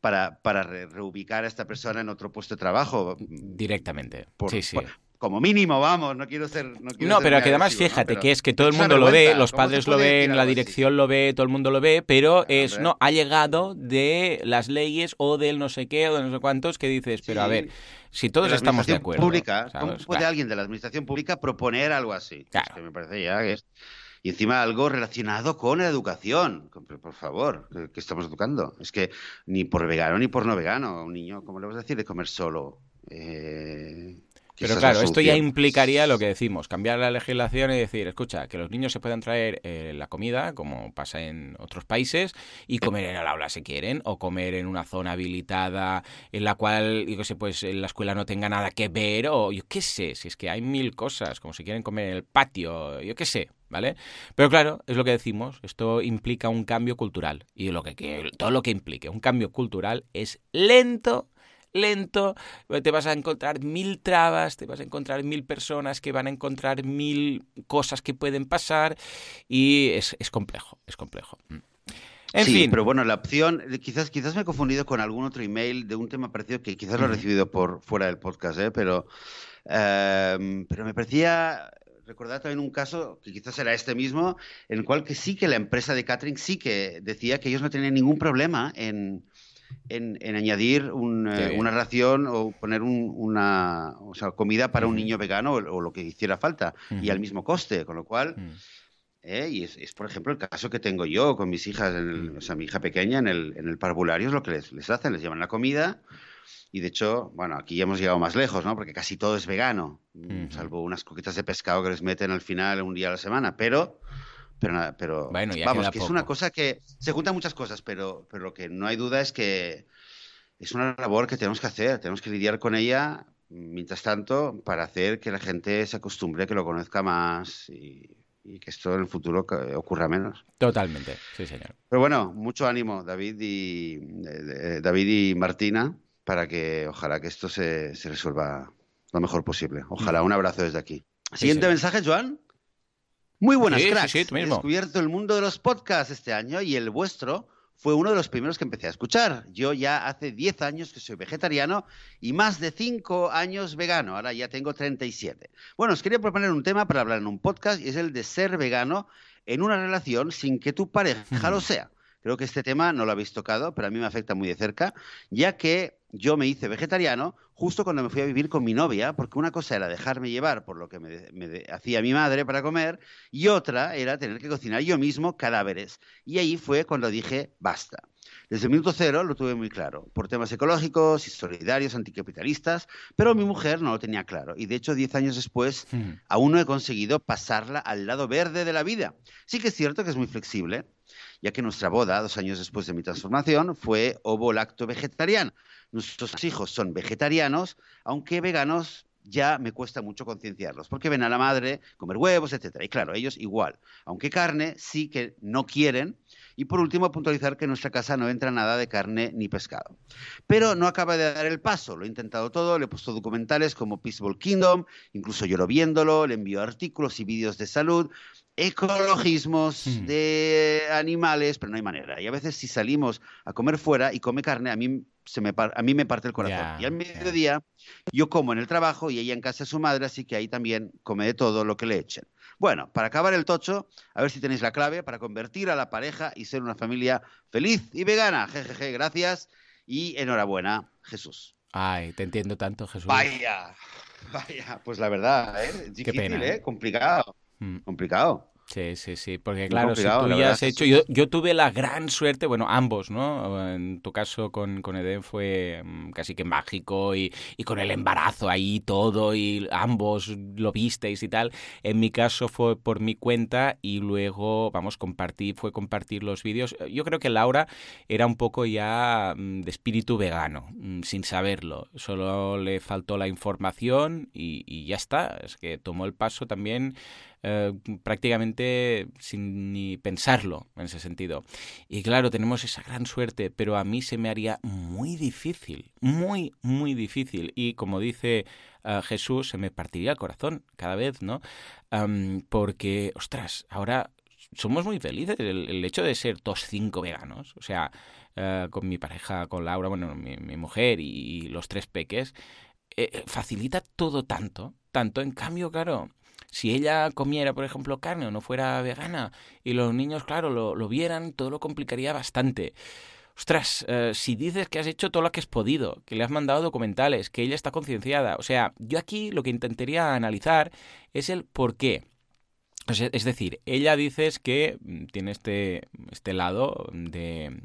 para, para reubicar a esta persona en otro puesto de trabajo. Directamente. Por, sí, sí. Como mínimo, vamos, no quiero ser... No, pero que además fíjate que es que todo el mundo lo ve, los padres lo ven, la dirección lo ve, todo el mundo lo ve, pero es, no, ha llegado de las leyes o del no sé qué o de no sé cuántos que dices, pero a ver, si todos estamos de acuerdo. Pública, ¿Cómo puede alguien de la administración pública proponer algo así? Claro. que me parece ya que es... Y encima algo relacionado con la educación. Por favor, ¿qué estamos educando? Es que ni por vegano ni por no vegano. Un niño, ¿cómo le vas a decir de comer solo? Eh, pero claro, esto ya implicaría lo que decimos, cambiar la legislación y decir, escucha, que los niños se puedan traer eh, la comida, como pasa en otros países, y comer en el aula si quieren, o comer en una zona habilitada en la cual, yo qué sé, pues en la escuela no tenga nada que ver, o yo qué sé, si es que hay mil cosas, como si quieren comer en el patio, yo qué sé, ¿vale? Pero claro, es lo que decimos, esto implica un cambio cultural, y lo que, que todo lo que implique un cambio cultural es lento, lento, te vas a encontrar mil trabas, te vas a encontrar mil personas que van a encontrar mil cosas que pueden pasar y es, complejo, es complejo. Mm. En sí, fin. pero bueno, la opción, quizás, quizás me he confundido con algún otro email de un tema parecido que quizás lo he recibido por fuera del podcast, ¿eh? pero, em, pero me parecía recordar también un caso que quizás era este mismo, en el cual que sí que la empresa de catering sí que decía que ellos no tenían ningún problema en, en, añadir eh, una ración o poner una comida para un niño vegano o, lo que hiciera falta y al mismo coste, con lo cual... Mm. Eh, y es, por ejemplo, el caso que tengo yo con mis hijas, o sea, mi hija pequeña en el, en el parvulario es lo que les, hacen, les llevan la comida y de hecho, bueno, aquí ya hemos llegado más lejos, ¿no? Porque casi todo es vegano, salvo unas coquitas de pescado que les meten al final un día a la semana, pero pero, pero vamos, que es una cosa que se juntan muchas cosas, pero, pero lo que no hay duda es que es una labor que tenemos que hacer, tenemos que lidiar con ella mientras tanto para hacer que la gente se acostumbre, que lo conozca más y, que esto en el futuro ocurra menos. Totalmente, sí señor. Pero bueno, mucho ánimo David y David y Martina para que ojalá que esto se, se resuelva lo mejor posible. Ojalá, mm. un abrazo desde aquí. Siguiente mensaje, Joan. Muy buenas, cracks. He descubierto el mundo de los podcasts este año y el vuestro fue uno de los primeros que empecé a escuchar. Yo ya hace 10 años que soy vegetariano y más de 5 años vegano. Ahora ya tengo 37. Bueno, os quería proponer un tema para hablar en un podcast y es el de ser vegano en una relación sin que tu pareja lo sea. Creo que este tema no lo habéis tocado, pero a mí me afecta muy de cerca, ya que yo me hice vegetariano justo cuando me fui a vivir con mi novia, porque una cosa era dejarme llevar por lo que me, hacía mi madre para comer y otra era tener que cocinar yo mismo cadáveres. Y ahí fue cuando dije, basta. Desde el minuto cero lo tuve muy claro, por temas ecológicos y solidarios, anticapitalistas, pero mi mujer no lo tenía claro. Y de hecho, diez años después, hmm. aún no he conseguido pasarla al lado verde de la vida. Sí que es cierto que es muy flexible, ya que nuestra boda, dos años después de mi transformación, fue ovo-lacto vegetariano. Nuestros hijos son vegetarianos, aunque veganos ya me cuesta mucho concienciarlos, porque ven a la madre comer huevos, etcétera. Y claro, ellos igual, aunque carne sí que no quieren. Y por último, puntualizar que en nuestra casa no entra nada de carne ni pescado. Pero no acaba de dar el paso, lo he intentado todo, le he puesto documentales como Peaceful Kingdom, incluso lloro viéndolo, le envío artículos y vídeos de salud, ecologismos hmm. de animales, pero no hay manera. Y a veces si salimos a comer fuera y come carne, a mí, se me, a mí me parte el corazón. y al mediodía yo como en el trabajo y ella en casa de su madre, así que ahí también come de todo lo que le echen. Bueno, para acabar el tocho, a ver si tenéis la clave para convertir a la pareja y ser una familia feliz y vegana. Jejeje, gracias y enhorabuena, Jesús. Ay, te entiendo tanto, Jesús. Vaya, vaya, pues la verdad, ¿eh? Difícil, ¿eh? Complicado. Mm. Complicado. Sí, sí, sí, porque claro, si tú ya has hecho, yo, yo, tuve la gran suerte, bueno, ambos, ¿no? En tu caso con, con Eden fue mm, casi que mágico y, y, con el embarazo ahí todo y ambos lo visteis y tal. En mi caso fue por mi cuenta y luego, vamos, compartí, fue compartir los vídeos. Yo creo que Laura era un poco ya mm, de espíritu vegano, sin saberlo. Solo le faltó la información y, y ya está. Es que tomó el paso también eh, prácticamente sin ni pensarlo en ese sentido. Y claro, tenemos esa gran suerte, pero a mí se me haría muy difícil, muy, muy difícil. Y como dice eh, Jesús, se me partiría el corazón cada vez, ¿no? porque, ostras, ahora somos muy felices. El, hecho de ser todos cinco veganos, o sea, eh, con mi pareja, con Laura, bueno, mi, mujer y, los tres peques, facilita todo tanto tanto. En cambio, claro, si ella comiera, por ejemplo, carne o no fuera vegana y los niños, claro, lo, lo vieran, todo lo complicaría bastante. Ostras, eh, si dices que has hecho todo lo que has podido, que le has mandado documentales, que ella está concienciada, o sea, yo aquí lo que intentaría analizar es el por qué. Es decir, ella dices que mm, tiene este, este lado de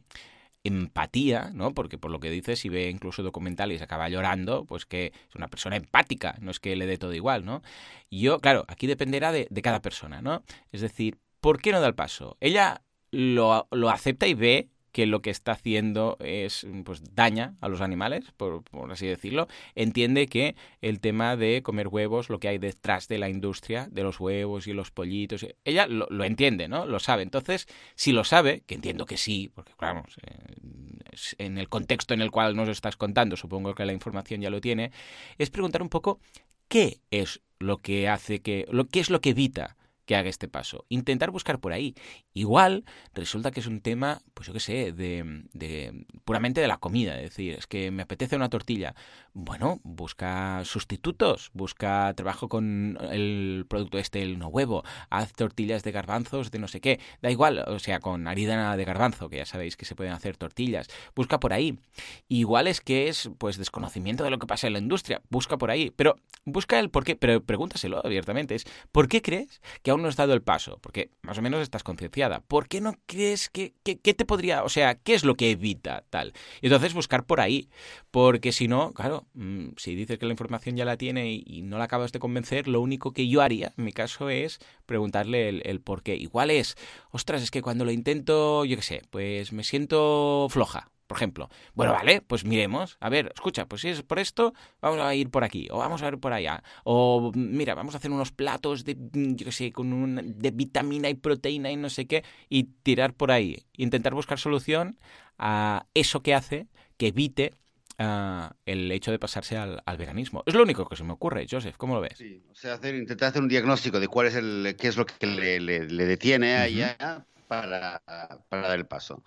empatía, ¿no? Porque por lo que dice, si ve incluso documentales y acaba llorando, pues que es una persona empática, no es que le dé todo igual, ¿no? Y yo, claro, aquí dependerá de, de, cada persona, ¿no? Es decir, ¿por qué no da el paso? Ella lo, lo acepta y ve que lo que está haciendo es pues daña a los animales, por, así decirlo, entiende que el tema de comer huevos, lo que hay detrás de la industria de los huevos y los pollitos, ella lo, entiende, ¿no? Lo sabe. Entonces, si lo sabe, que entiendo que sí, porque claro, eh, en el contexto en el cual nos estás contando, supongo que la información ya lo tiene, es preguntar un poco qué es lo que hace que, lo, qué es lo que evita que haga este paso. Intentar buscar por ahí. Igual resulta que es un tema, pues yo qué sé, de, de, puramente de la comida. Es decir, es que me apetece una tortilla. Bueno, busca sustitutos, busca trabajo con el producto este, el no huevo, haz tortillas de garbanzos de no sé qué. Da igual, o sea, con harina de garbanzo, que ya sabéis que se pueden hacer tortillas. Busca por ahí. Igual es que es, pues, desconocimiento de lo que pasa en la industria. Busca por ahí. Pero busca el por qué, pero pregúntaselo abiertamente. Es, ¿por qué crees que aún no has dado el paso, porque más o menos estás concienciada. ¿Por qué no crees que, que, te podría, o sea, qué es lo que evita tal? Y entonces buscar por ahí, porque si no, claro, mm, si dices que la información ya la tiene y, no la acabas de convencer, lo único que yo haría, en mi caso, es preguntarle el, por qué. Igual es, ostras, es que cuando lo intento, yo qué sé, pues me siento floja por ejemplo. Bueno, vale, pues miremos. A ver, escucha, pues si es por esto, vamos a ir por aquí, o vamos a ir por allá. O mira, vamos a hacer unos platos de, yo qué sé, con un, de vitamina y proteína y no sé qué, y tirar por ahí. Intentar buscar solución a eso que hace que evite Uh, el hecho de pasarse al, al, veganismo. Es lo único que se me ocurre, Joseph, ¿cómo lo ves? Sí, o sea, hacer, intentar hacer un diagnóstico de cuál es el, qué es lo que le, le, le detiene uh -huh. para, para, dar el paso.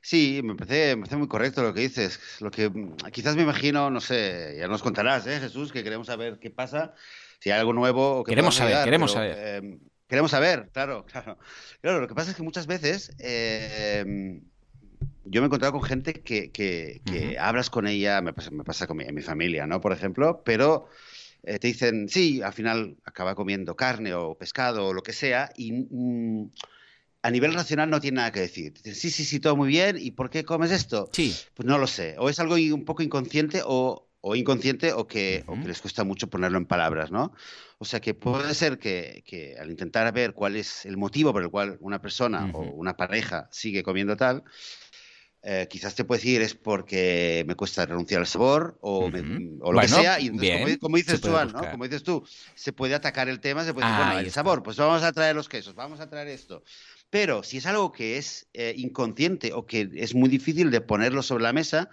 Sí, me parece, me parece muy correcto lo que dices. Lo que quizás me imagino, no sé, ya nos contarás, ¿eh, Jesús, que queremos saber qué pasa, si hay algo nuevo. Que queremos saber, ayudar, queremos pero, saber. Eh, queremos saber, claro, claro. Claro, lo que pasa es que muchas veces eh, yo me he encontrado con gente que, que, que uh -huh. hablas con ella, me pasa, me pasa con mi, mi familia, ¿no? Por ejemplo, pero eh, te dicen, sí, al final acaba comiendo carne o pescado o lo que sea y... Mm, a nivel racional no tiene nada que decir. Sí, sí, sí, todo muy bien. ¿Y por qué comes esto? Sí. Pues no lo sé. O es algo un poco inconsciente o, o inconsciente o que, uh -huh. o que, les cuesta mucho ponerlo en palabras, ¿no? O sea que puede ser que, que, al intentar ver cuál es el motivo por el cual una persona uh -huh. o una pareja sigue comiendo tal, eh, quizás te puede decir es porque me cuesta renunciar al sabor o, uh -huh. o lo bueno, que sea. Y entonces, bien, como, como, dices tú, ¿no? como dices tú, se puede atacar el tema, se puede decir, bueno, el está. sabor, pues vamos a traer los quesos, vamos a traer esto. Pero si es algo que es eh, inconsciente o que es muy difícil de ponerlo sobre la mesa,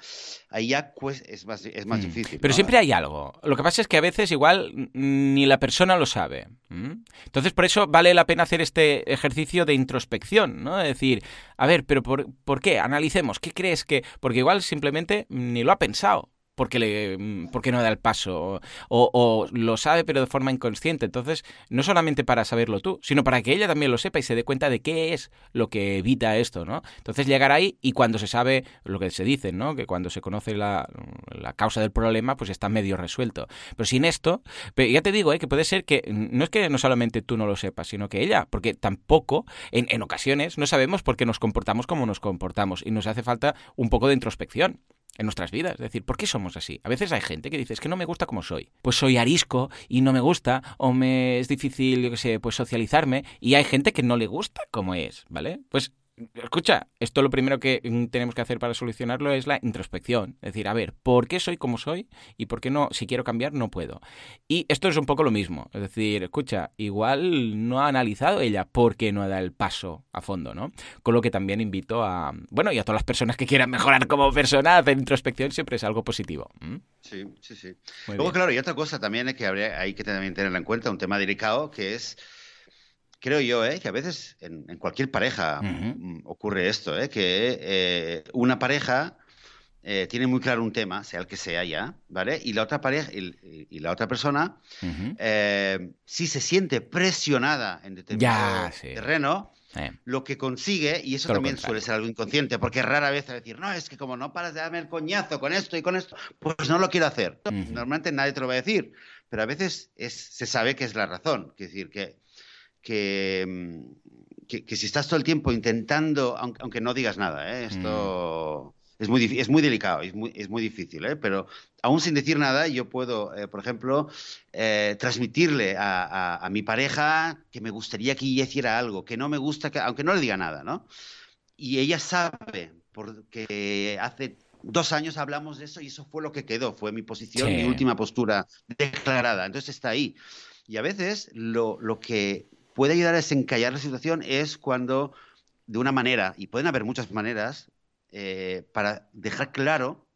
ahí ya pues, es más, es más mm. difícil. Pero ¿no? siempre hay algo. Lo que pasa es que a veces igual ni la persona lo sabe. ¿Mm? Entonces, por eso vale la pena hacer este ejercicio de introspección, ¿no? Es decir, a ver, pero por, ¿por qué? Analicemos. ¿Qué crees que...? Porque igual simplemente ni lo ha pensado porque, le, mm, porque no da el paso o, lo sabe pero de forma inconsciente. Entonces, no solamente para saberlo tú, sino para que ella también lo sepa y se dé cuenta de qué es lo que evita esto, ¿no? Entonces llegar ahí y cuando se sabe lo que se dice, ¿no? Que cuando se conoce la, la causa del problema, pues está medio resuelto. Pero sin esto, pero ya te digo, ¿eh? que puede ser que no es que no solamente tú no lo sepas, sino que ella, porque tampoco en, en ocasiones no sabemos por qué nos comportamos como nos comportamos y nos hace falta un poco de introspección en nuestras vidas. Es decir, ¿por qué somos así? A veces hay gente que dice, es que no me gusta como soy. Pues soy arisco y no me gusta, o me es difícil, yo qué sé, pues socializarme, y hay gente que no le gusta como es, ¿vale? Pues Escucha, esto lo primero que tenemos que hacer para solucionarlo es la introspección. Es decir, a ver, ¿por qué soy como soy? Y por qué no, si quiero cambiar, no puedo. Y esto es un poco lo mismo. Es decir, escucha, igual no ha analizado ella por qué no da el paso a fondo, ¿no? Con lo que también invito a, bueno, y a todas las personas que quieran mejorar como persona, hacer introspección siempre es algo positivo. ¿Mm? Sí, sí, sí. Muy Luego, bien. claro, y otra cosa también es que habría, hay que también tenerla en cuenta, un tema delicado, que es creo yo, ¿eh? que a veces en, en cualquier pareja uh -huh. ocurre esto, ¿eh? que eh, una pareja eh, tiene muy claro un tema, sea el que sea ya, ¿vale? Y la otra pareja y, la otra persona, si se siente presionada en determinado terreno, eh. lo que consigue, y eso también suele ser algo inconsciente, porque rara vez a decir, no, es que como no paras de darme el coñazo con esto y con esto, pues no lo quiero hacer. Normalmente nadie te lo va a decir, pero a veces es, se sabe que es la razón. Es decir, que, que, mm, que, si estás todo el tiempo intentando, aunque, no digas nada, esto... Es muy, es muy delicado, es muy, es muy difícil, ¿eh? pero aún sin decir nada, yo puedo, eh, por ejemplo, eh, transmitirle a, mi pareja que me gustaría que ella hiciera algo, que no me gusta, que, aunque no le diga nada, ¿no? Y ella sabe, porque hace dos años hablamos de eso y eso fue lo que quedó, fue mi posición, mi última postura declarada. Entonces está ahí. Y a veces lo, lo que puede ayudar a desencallar la situación es cuando, de una manera, y pueden haber muchas maneras, eh, para dejar claro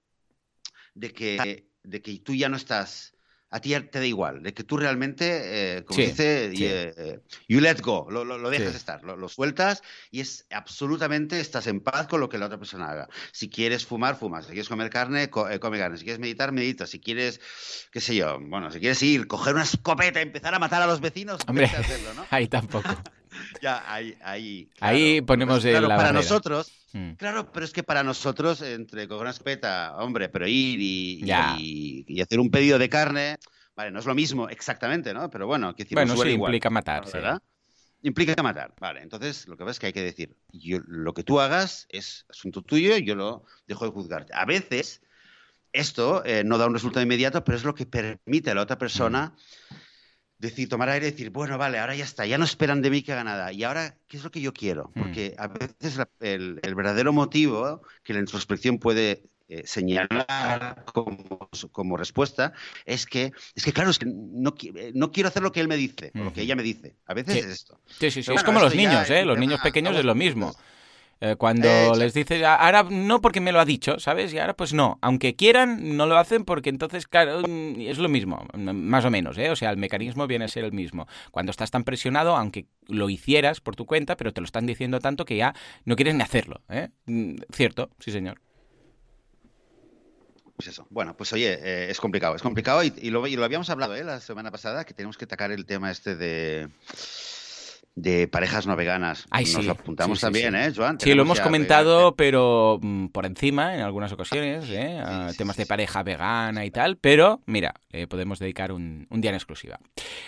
de que, de que tú ya no estás, a ti te da igual, de que tú realmente, eh, como dice, eh, you let go, lo, lo, dejas estar, lo, sueltas y es absolutamente, estás en paz con lo que la otra persona haga. Si quieres fumar, fumas, si quieres comer carne, come carne, si quieres meditar, medita, si quieres, qué sé yo, bueno, si quieres ir, coger una escopeta y empezar a matar a los vecinos, Hombre, hacerlo, ¿no? ahí tampoco. ya, ahí, ahí. ahí ponemos el claro, para nosotros Mm. Claro, pero es que para nosotros, entre con una escopeta, hombre, pero ir y, hacer un pedido de carne, vale, no es lo mismo exactamente, ¿no? Pero bueno, que bueno, sí, implica matar, ¿verdad? Implica matar, vale. Entonces, lo que pasa es que hay que decir, yo, lo que tú hagas es asunto tuyo y yo lo dejo de juzgarte. A veces, esto eh, no da un resultado inmediato, pero es lo que permite a la otra persona mm decir, tomar aire y decir, bueno, vale, ahora ya está, ya no esperan de mí que haga nada. Y ahora, ¿qué es lo que yo quiero? Mm. Porque a veces el, verdadero motivo que la introspección puede eh, señalar como, respuesta es que, es que claro, es que no, eh, no quiero hacer lo que él me dice, o lo que ella me dice. A veces es esto. Sí, sí, sí. es como los niños, ¿eh? Los niños pequeños es lo mismo. Eh, cuando les dices, ahora no porque me lo ha dicho, ¿sabes? Y ahora pues no. Aunque quieran, no lo hacen porque entonces, claro, mm, es lo mismo, más o menos, ¿eh? O sea, el mecanismo viene a ser el mismo. Cuando estás tan presionado, aunque lo hicieras por tu cuenta, pero te lo están diciendo tanto que ya no quieres ni hacerlo, ¿eh? Mm, cierto, sí, señor. Pues eso. Bueno, pues oye, eh, es complicado, es complicado y, lo, y, lo, habíamos hablado ¿eh? la semana pasada, que tenemos que atacar el tema este de de parejas no veganas. Nos lo apuntamos también, ¿eh, Joan? Sí, lo hemos comentado, pero mm, por encima en algunas ocasiones, ¿eh? temas de pareja vegana y tal, pero mira, eh, podemos dedicar un, día en exclusiva.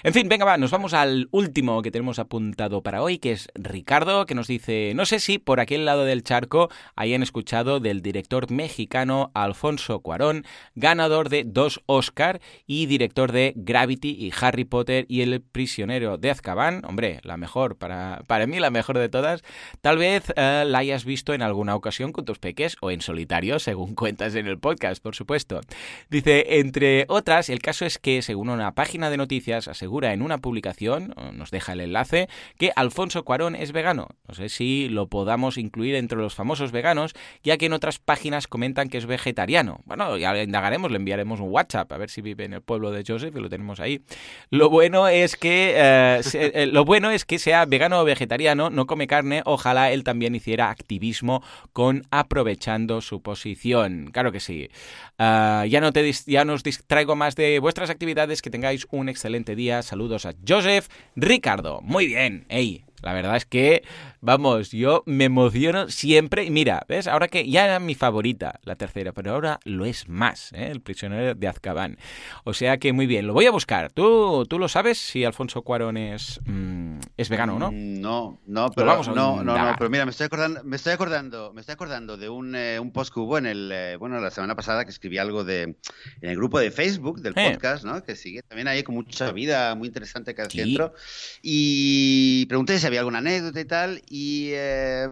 En fin, venga, va, nos vamos al último que tenemos apuntado para hoy, que es Ricardo, que nos dice, no sé si por aquel lado del charco hayan escuchado del director mexicano Alfonso Cuarón, ganador de dos Oscar y director de Gravity y Harry Potter y El prisionero de Azkaban, hombre, la mejor para, para mí la mejor de todas. Tal vez eh, la hayas visto en alguna ocasión con tus peques o en solitario, según cuentas en el podcast, por supuesto. Dice, entre otras, el caso es que, según una página de noticias, asegura en una publicación, nos deja el enlace, que Alfonso Cuarón es vegano. No sé si lo podamos incluir entre los famosos veganos, ya que en otras páginas comentan que es vegetariano. Bueno, ya indagaremos, le enviaremos un WhatsApp a ver si vive en el pueblo de Joseph y lo tenemos ahí. Lo bueno es que, eh, eh, lo bueno es que sea vegano o vegetariano, no come carne, ojalá él también hiciera activismo con aprovechando su posición. Claro que sí. Ah, ya, no te, ya nos distraigo más de vuestras actividades, que tengáis un excelente día. Saludos a Joseph Ricardo. Muy bien. Ey, la verdad es que, vamos, yo me emociono siempre. Y mira, ¿ves? Ahora que ya era mi favorita, la tercera, pero ahora lo es más, ¿eh? El prisionero de Azkaban. O sea que muy bien, lo voy a buscar. ¿Tú, tú lo sabes si Alfonso Cuarón es, mm, es vegano o no? Mm, no, no, pero vamos no, no, no, pero mira, me estoy acordando, me estoy acordando, me estoy acordando de un, eh, un post que hubo en el, eh, bueno, la semana pasada que escribí algo de, en el grupo de Facebook del podcast, ¿no? Que sigue también ahí con mucha vida muy interesante que al centro. Y pregunté si había alguna anécdota y tal, y eh,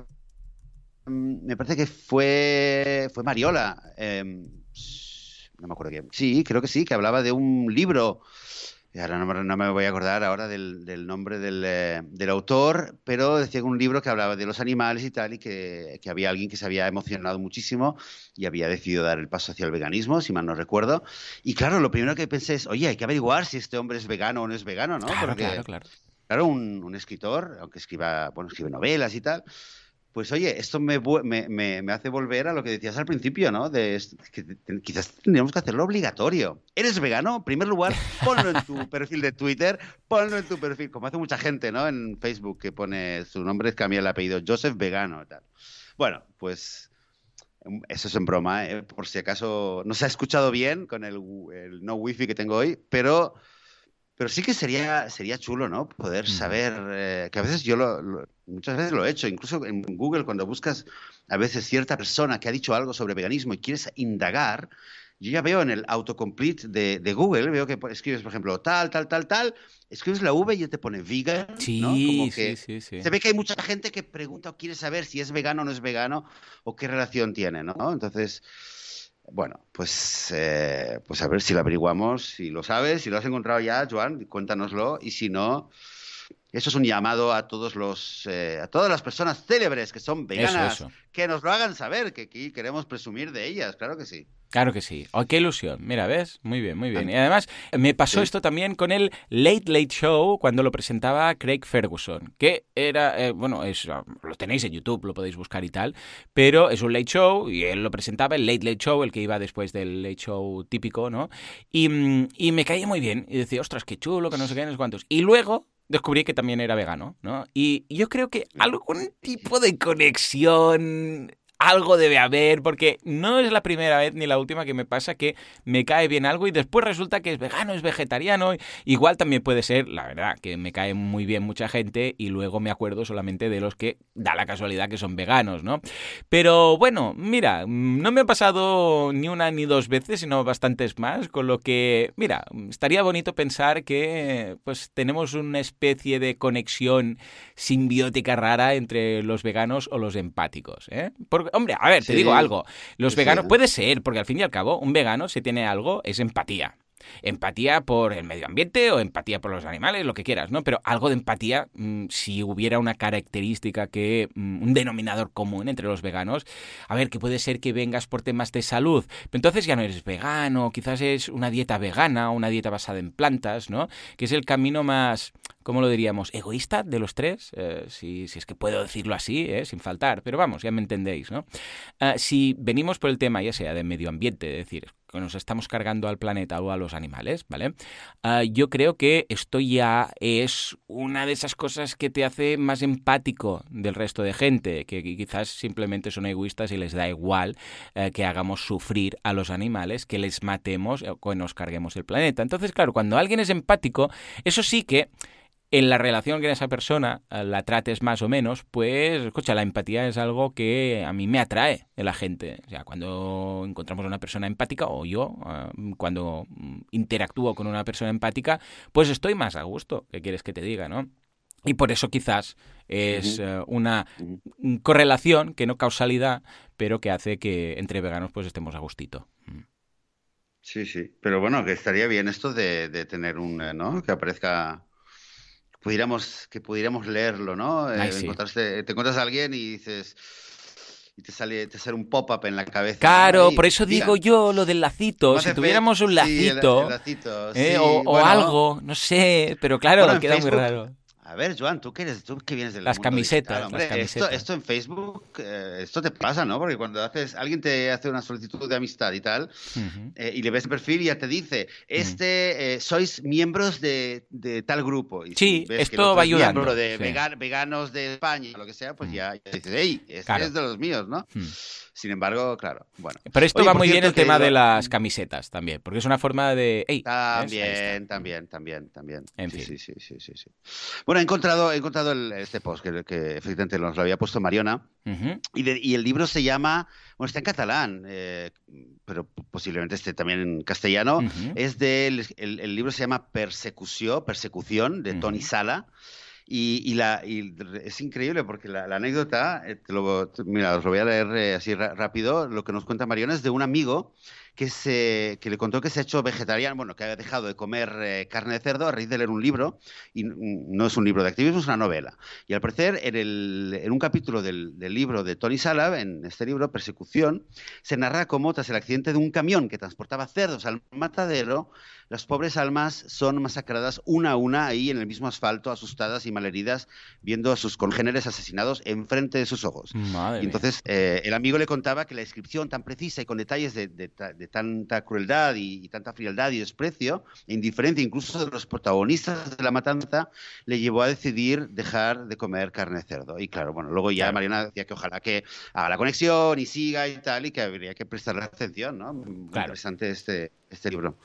me parece que fue, fue Mariola. Em, no me acuerdo quién. Sí, creo que sí, que hablaba de un libro. Ahora no, me voy a acordar ahora del, nombre eh, del, autor, pero decía que un libro que hablaba de los animales y tal, y que, que, había alguien que se había emocionado muchísimo y había decidido dar el paso hacia el veganismo, si mal no recuerdo. Y claro, lo primero que pensé es, oye, hay que averiguar si este hombre es vegano o no es vegano, ¿no? Claro, claro, claro. Claro, un, escritor, aunque escriba, bueno, escribe novelas y tal, Pues oye, esto me, me, hace volver a lo que decías al principio, ¿no? De que quizás tendríamos que hacerlo obligatorio. ¿Eres vegano? En primer lugar, ponlo en tu perfil de Twitter, ponlo en tu perfil, como hace mucha gente, ¿no? En Facebook que pone su nombre, cambia el apellido, Joseph Vegano. Tal. Bueno, pues eso es en broma, ¿eh? por si acaso no se ha escuchado bien con el, el no wifi que tengo hoy, pero pero sí que sería, sería chulo, ¿no? Poder saber, eh, que a veces yo lo, muchas veces lo he hecho, incluso en Google cuando buscas a veces cierta persona que ha dicho algo sobre veganismo y quieres indagar, yo ya veo en el autocomplete de, de Google, veo que escribes, por ejemplo, tal, tal, tal, tal, escribes la V y ya te pone vegan, sí, ¿no? Como que sí, sí, Se ve que hay mucha gente que pregunta o quiere saber si es vegano o no es vegano o qué relación tiene, ¿no? Entonces... Bueno, pues, eh, pues a ver si lo averiguamos, si lo sabes, si lo has encontrado ya, Joan, cuéntanoslo, y si no, eso es un llamado a todos los, eh, a todas las personas célebres que son veganas, que nos lo hagan saber, que aquí queremos presumir de ellas, claro que sí. Claro que sí. Oh, qué ilusión. Mira, ¿ves? Muy bien, muy bien. Y además me pasó esto también con el Late Late Show cuando lo presentaba Craig Ferguson, que era, eh, bueno, es, lo tenéis en YouTube, lo podéis buscar y tal, pero es un Late Show y él lo presentaba, el Late Late Show, el que iba después del Late Show típico, ¿no? Y, mm, y me caía muy bien. Y decía, ostras, qué chulo, que no sé qué, no sé cuántos. Y luego descubrí que también era vegano, ¿no? Y yo creo que algún tipo de conexión algo debe haber, porque no es la primera vez ni la última que me pasa que me cae bien algo y después resulta que es vegano, es vegetariano. Igual también puede ser, la verdad, que me cae muy bien mucha gente y luego me acuerdo solamente de los que da la casualidad que son veganos, ¿no? Pero bueno, mira, no me ha pasado ni una ni dos veces, sino bastantes más, con lo que, mira, estaría bonito pensar que pues tenemos una especie de conexión simbiótica rara entre los veganos o los empáticos, ¿eh? Hombre, a ver, te digo algo. Los veganos, puede ser, porque al fin y al cabo, un vegano, si tiene algo, es empatía. Empatía por el medio ambiente o empatía por los animales, lo que quieras, ¿no? Pero algo de empatía, mm, si hubiera una característica que, mm, un denominador común entre los veganos, a ver, que puede ser que vengas por temas de salud, pero entonces ya no eres vegano, quizás es una dieta vegana, una dieta basada en plantas, ¿no? Que es el camino más, ¿cómo lo diríamos? Egoísta de los tres, eh, si, es que puedo decirlo así, eh, sin faltar, pero vamos, ya me entendéis, ¿no? Ah, si venimos por el tema, ya sea de medio ambiente, es decir, que nos estamos cargando al planeta o a los animales, ¿vale? Ah, yo creo que esto ya es una de esas cosas que te hace más empático del resto de gente, que quizás simplemente son egoístas y les da igual eh, que hagamos sufrir a los animales, que les matemos o que nos carguemos el planeta. Entonces, claro, cuando alguien es empático, eso sí que en la relación con esa persona eh, la trates más o menos, pues, escucha, la empatía es algo que a mí me atrae de la gente. O sea, cuando encontramos a una persona empática, o yo, eh, cuando interactúo con una persona empática, pues estoy más a gusto. ¿Qué quieres que te diga, no? Y por eso quizás es eh, una correlación, que no causalidad, pero que hace que entre veganos pues estemos a gustito. Mm. Sí, sí. Pero bueno, que estaría bien esto de, de tener un, ¿no? Que aparezca pudiéramos, que pudiéramos leerlo, ¿no? Eh, te encuentras a alguien y dices y te sale, te sale un pop-up en la cabeza. Claro, por eso digo yo lo del lacito. Si tuviéramos un lacito, eh, o, algo, no sé, pero claro, queda muy raro. A ver, Joan, tú que eres, tú que vienes de las camisetas, las camisetas. Esto, en Facebook, eh, esto te pasa, ¿no? Porque cuando haces, alguien te hace una solicitud de amistad y tal, eh, y le ves el perfil y ya te dice, este, eh, sois miembros de, de tal grupo. Y sí, esto va ayudando. Miembro de veganos de España, lo que sea, pues ya, dices, hey, este es de los míos, ¿no? Sin embargo, claro, bueno. Pero esto va muy bien el tema de las camisetas también, porque es una forma de... también, también, también, también. sí, sí, sí, sí, sí, Bueno, he encontrado, he encontrado este post que, que efectivamente nos lo había puesto Mariona y, el libro se llama, bueno, está en catalán, eh, pero posiblemente esté también en castellano. Es del, el, libro se llama Persecución, Persecución, de Tony Sala. Y, la, es increíble porque la, anécdota, eh, lo, mira, os lo voy a leer eh, así rápido, lo que nos cuenta Mariona es de un amigo que, se, que le contó que se ha hecho vegetariano, bueno, que ha dejado de comer eh, carne de cerdo a raíz de leer un libro, y no es un libro de activismo, es una novela. Y al parecer, en, el, en un capítulo del, del, libro de Tony Salab, en este libro, Persecución, se narra cómo tras el accidente de un camión que transportaba cerdos al matadero, las pobres almas son masacradas una a una ahí en el mismo asfalto, asustadas y malheridas viendo a sus congéneres asesinados enfrente de sus ojos. Madre y entonces eh, el amigo le contaba que la descripción tan precisa y con detalles de, de, de tanta crueldad y, y, tanta frialdad y desprecio, e indiferencia incluso de los protagonistas de la matanza, le llevó a decidir dejar de comer carne de cerdo. Y claro, bueno, luego ya. Mariana decía que ojalá que haga la conexión y siga y tal, y que habría que prestarle atención, ¿no? Muy claro. interesante este, este libro.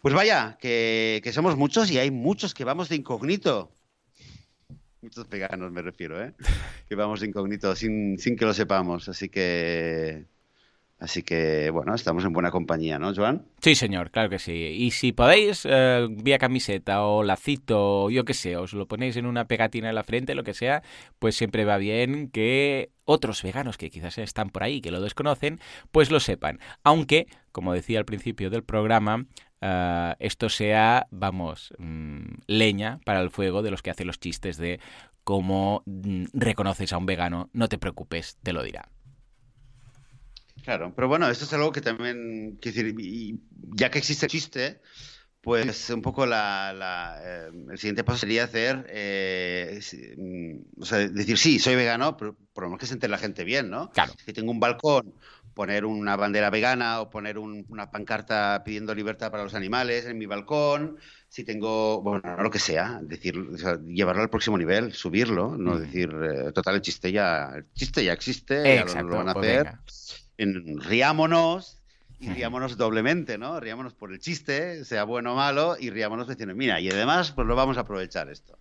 Pues vaya, que, que, somos muchos y hay muchos que vamos de incógnito. Muchos veganos me refiero, ¿eh? que vamos de incógnito sin, sin que lo sepamos. Así que Así que, bueno, estamos en buena compañía, ¿no, Joan? Sí, señor, claro que sí. Y si podéis, eh, vía camiseta o lacito, yo qué sé, os lo ponéis en una pegatina en la frente, lo que sea, pues siempre va bien que otros veganos que quizás están por ahí, que lo desconocen, pues lo sepan. Aunque, como decía al principio del programa, Uh, esto sea, vamos, mmm, leña para el fuego de los que hacen los chistes de cómo mmm, reconoces a un vegano, no te preocupes, te lo dirá. Claro, pero bueno, esto es algo que también, decir, y ya que existe el chiste, pues un poco la, la eh, el siguiente paso sería hacer, eh, o sea, decir, sí, soy vegano, pero por lo menos que se entere la gente bien, ¿no? Claro. Si tengo un balcón, poner una bandera vegana o poner un, una pancarta pidiendo libertad para los animales en mi balcón, si tengo, bueno, lo que sea, decir, o sea, llevarlo al próximo nivel, subirlo, no mm. decir, eh, total, el chiste ya, el chiste ya existe, Exacto, ya lo, lo van a pues hacer. venga. En, riámonos y riámonos doblemente, ¿no? Riámonos por el chiste, sea bueno o malo, y riámonos diciendo, mira, y además, pues lo vamos a aprovechar esto.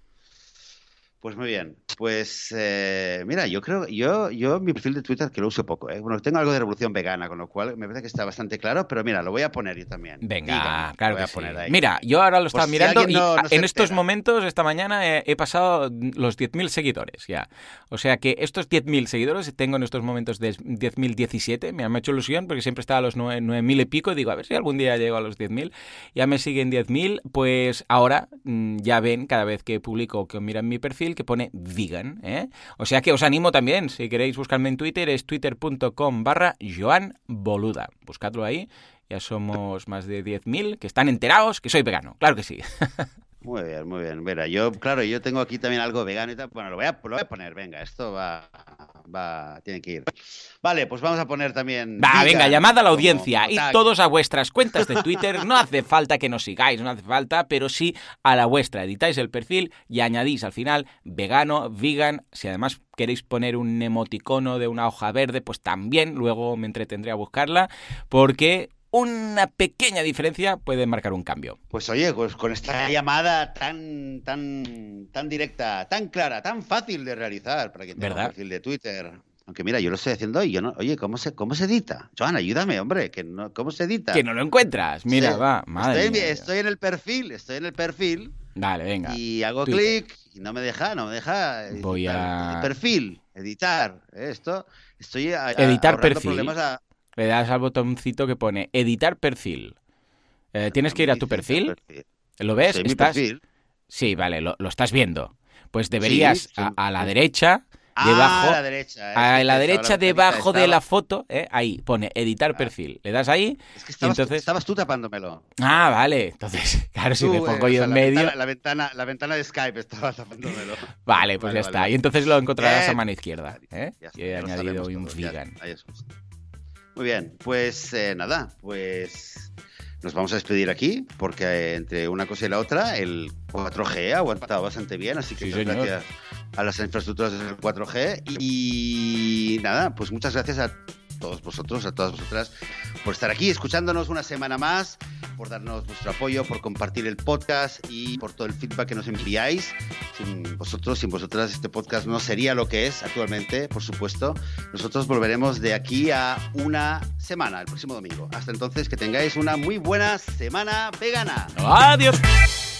Pues muy bien. Pues eh, mira, yo creo, yo, yo mi perfil de Twitter que lo uso poco, ¿eh? Bueno, tengo algo de revolución vegana, con lo cual me parece que está bastante claro, pero mira, lo voy a poner yo también. Venga, Dígame, claro lo voy que a poner sí. ahí. Mira, yo ahora lo estaba mirando y no- no en estos entera. momentos, esta mañana, he, he pasado los 10.000 seguidores ya. O sea que estos 10.000 seguidores tengo en estos momentos de 10.017. Mira, me ha hecho ilusión porque siempre estaba a los 9 9.000 y pico y digo, a ver si algún día llego a los 10.000. Ya me siguen 10.000, pues ahora mm, ya ven cada vez que publico que miran mi perfil que pone vegan, ¿eh? O sea que os animo también, si queréis buscarme en Twitter, es twitter.com barra Joan Boluda. Buscadlo ahí, ya somos más de 10.000 que están enterados que soy vegano, claro que sí. Muy bien, muy bien. Mira, yo, claro, yo tengo aquí también algo vegano y tal. Bueno, lo voy a, lo voy a poner, venga, esto va, va, tiene que ir. Vale, pues vamos a poner también. Va, venga, llamad a la como audiencia y todos a vuestras cuentas de Twitter. No hace falta que nos sigáis, no hace falta, pero sí a la vuestra. Editáis el perfil y añadís al final vegano, vegan. Si además queréis poner un emoticono de una hoja verde, pues también luego me entretendré a buscarla, porque una pequeña diferencia puede marcar un cambio. Pues oye, pues con esta llamada tan, tan, tan directa, tan clara, tan fácil de realizar para quien tenga ¿Verdad? un perfil de Twitter. Aunque mira, yo lo estoy haciendo y yo no. Oye, ¿cómo se, cómo se edita? Joan, ayúdame, hombre, que no, ¿cómo se edita? Que no lo encuentras. Mira, Sí, va, madre estoy, mía. estoy en el perfil, estoy en el perfil Dale, venga. y hago clic y no me deja, no me deja. Voy editar. a- Perfil, editar, ¿eh? esto. Estoy a- Editar perfil. problemas a- Le das al botoncito que pone editar perfil. Eh, Tienes que ir a tu perfil. ¿Lo ves? Mi Estás... perfil. Sí, vale, lo, lo estás viendo. Pues deberías sí. a, a la derecha, Ah, debajo, a la derecha. eh, a sí, la derecha debajo de la foto, eh, ahí pone editar perfil. Le das ahí. Es que estabas, y entonces- estabas tú tapándomelo. Ah, vale. Entonces, claro, si me eh, pongo o yo en la medio. Ventana, la, ventana, la ventana de Skype estaba tapándomelo. Vale, pues Vale, ya vale, está. vale. Y entonces lo encontrarás a mano izquierda. ¿eh? Ya está, Yo he ya añadido un todos, ya, vegan. ahí. Muy bien, pues eh, nada, pues nos vamos a despedir aquí porque eh, entre una cosa y la otra el 4G ha aguantado bastante bien, así que Sí, gracias a las infraestructuras del 4G y nada, pues muchas gracias a todos vosotros, a todas vosotras por estar aquí escuchándonos una semana más, por darnos vuestro apoyo, por compartir el podcast y por todo el feedback que nos enviáis. Sin vosotros, sin vosotras, este podcast no sería lo que es actualmente, por supuesto. Nosotros volveremos de aquí a una semana, el próximo domingo. Hasta entonces, que tengáis una muy buena semana vegana. Adiós.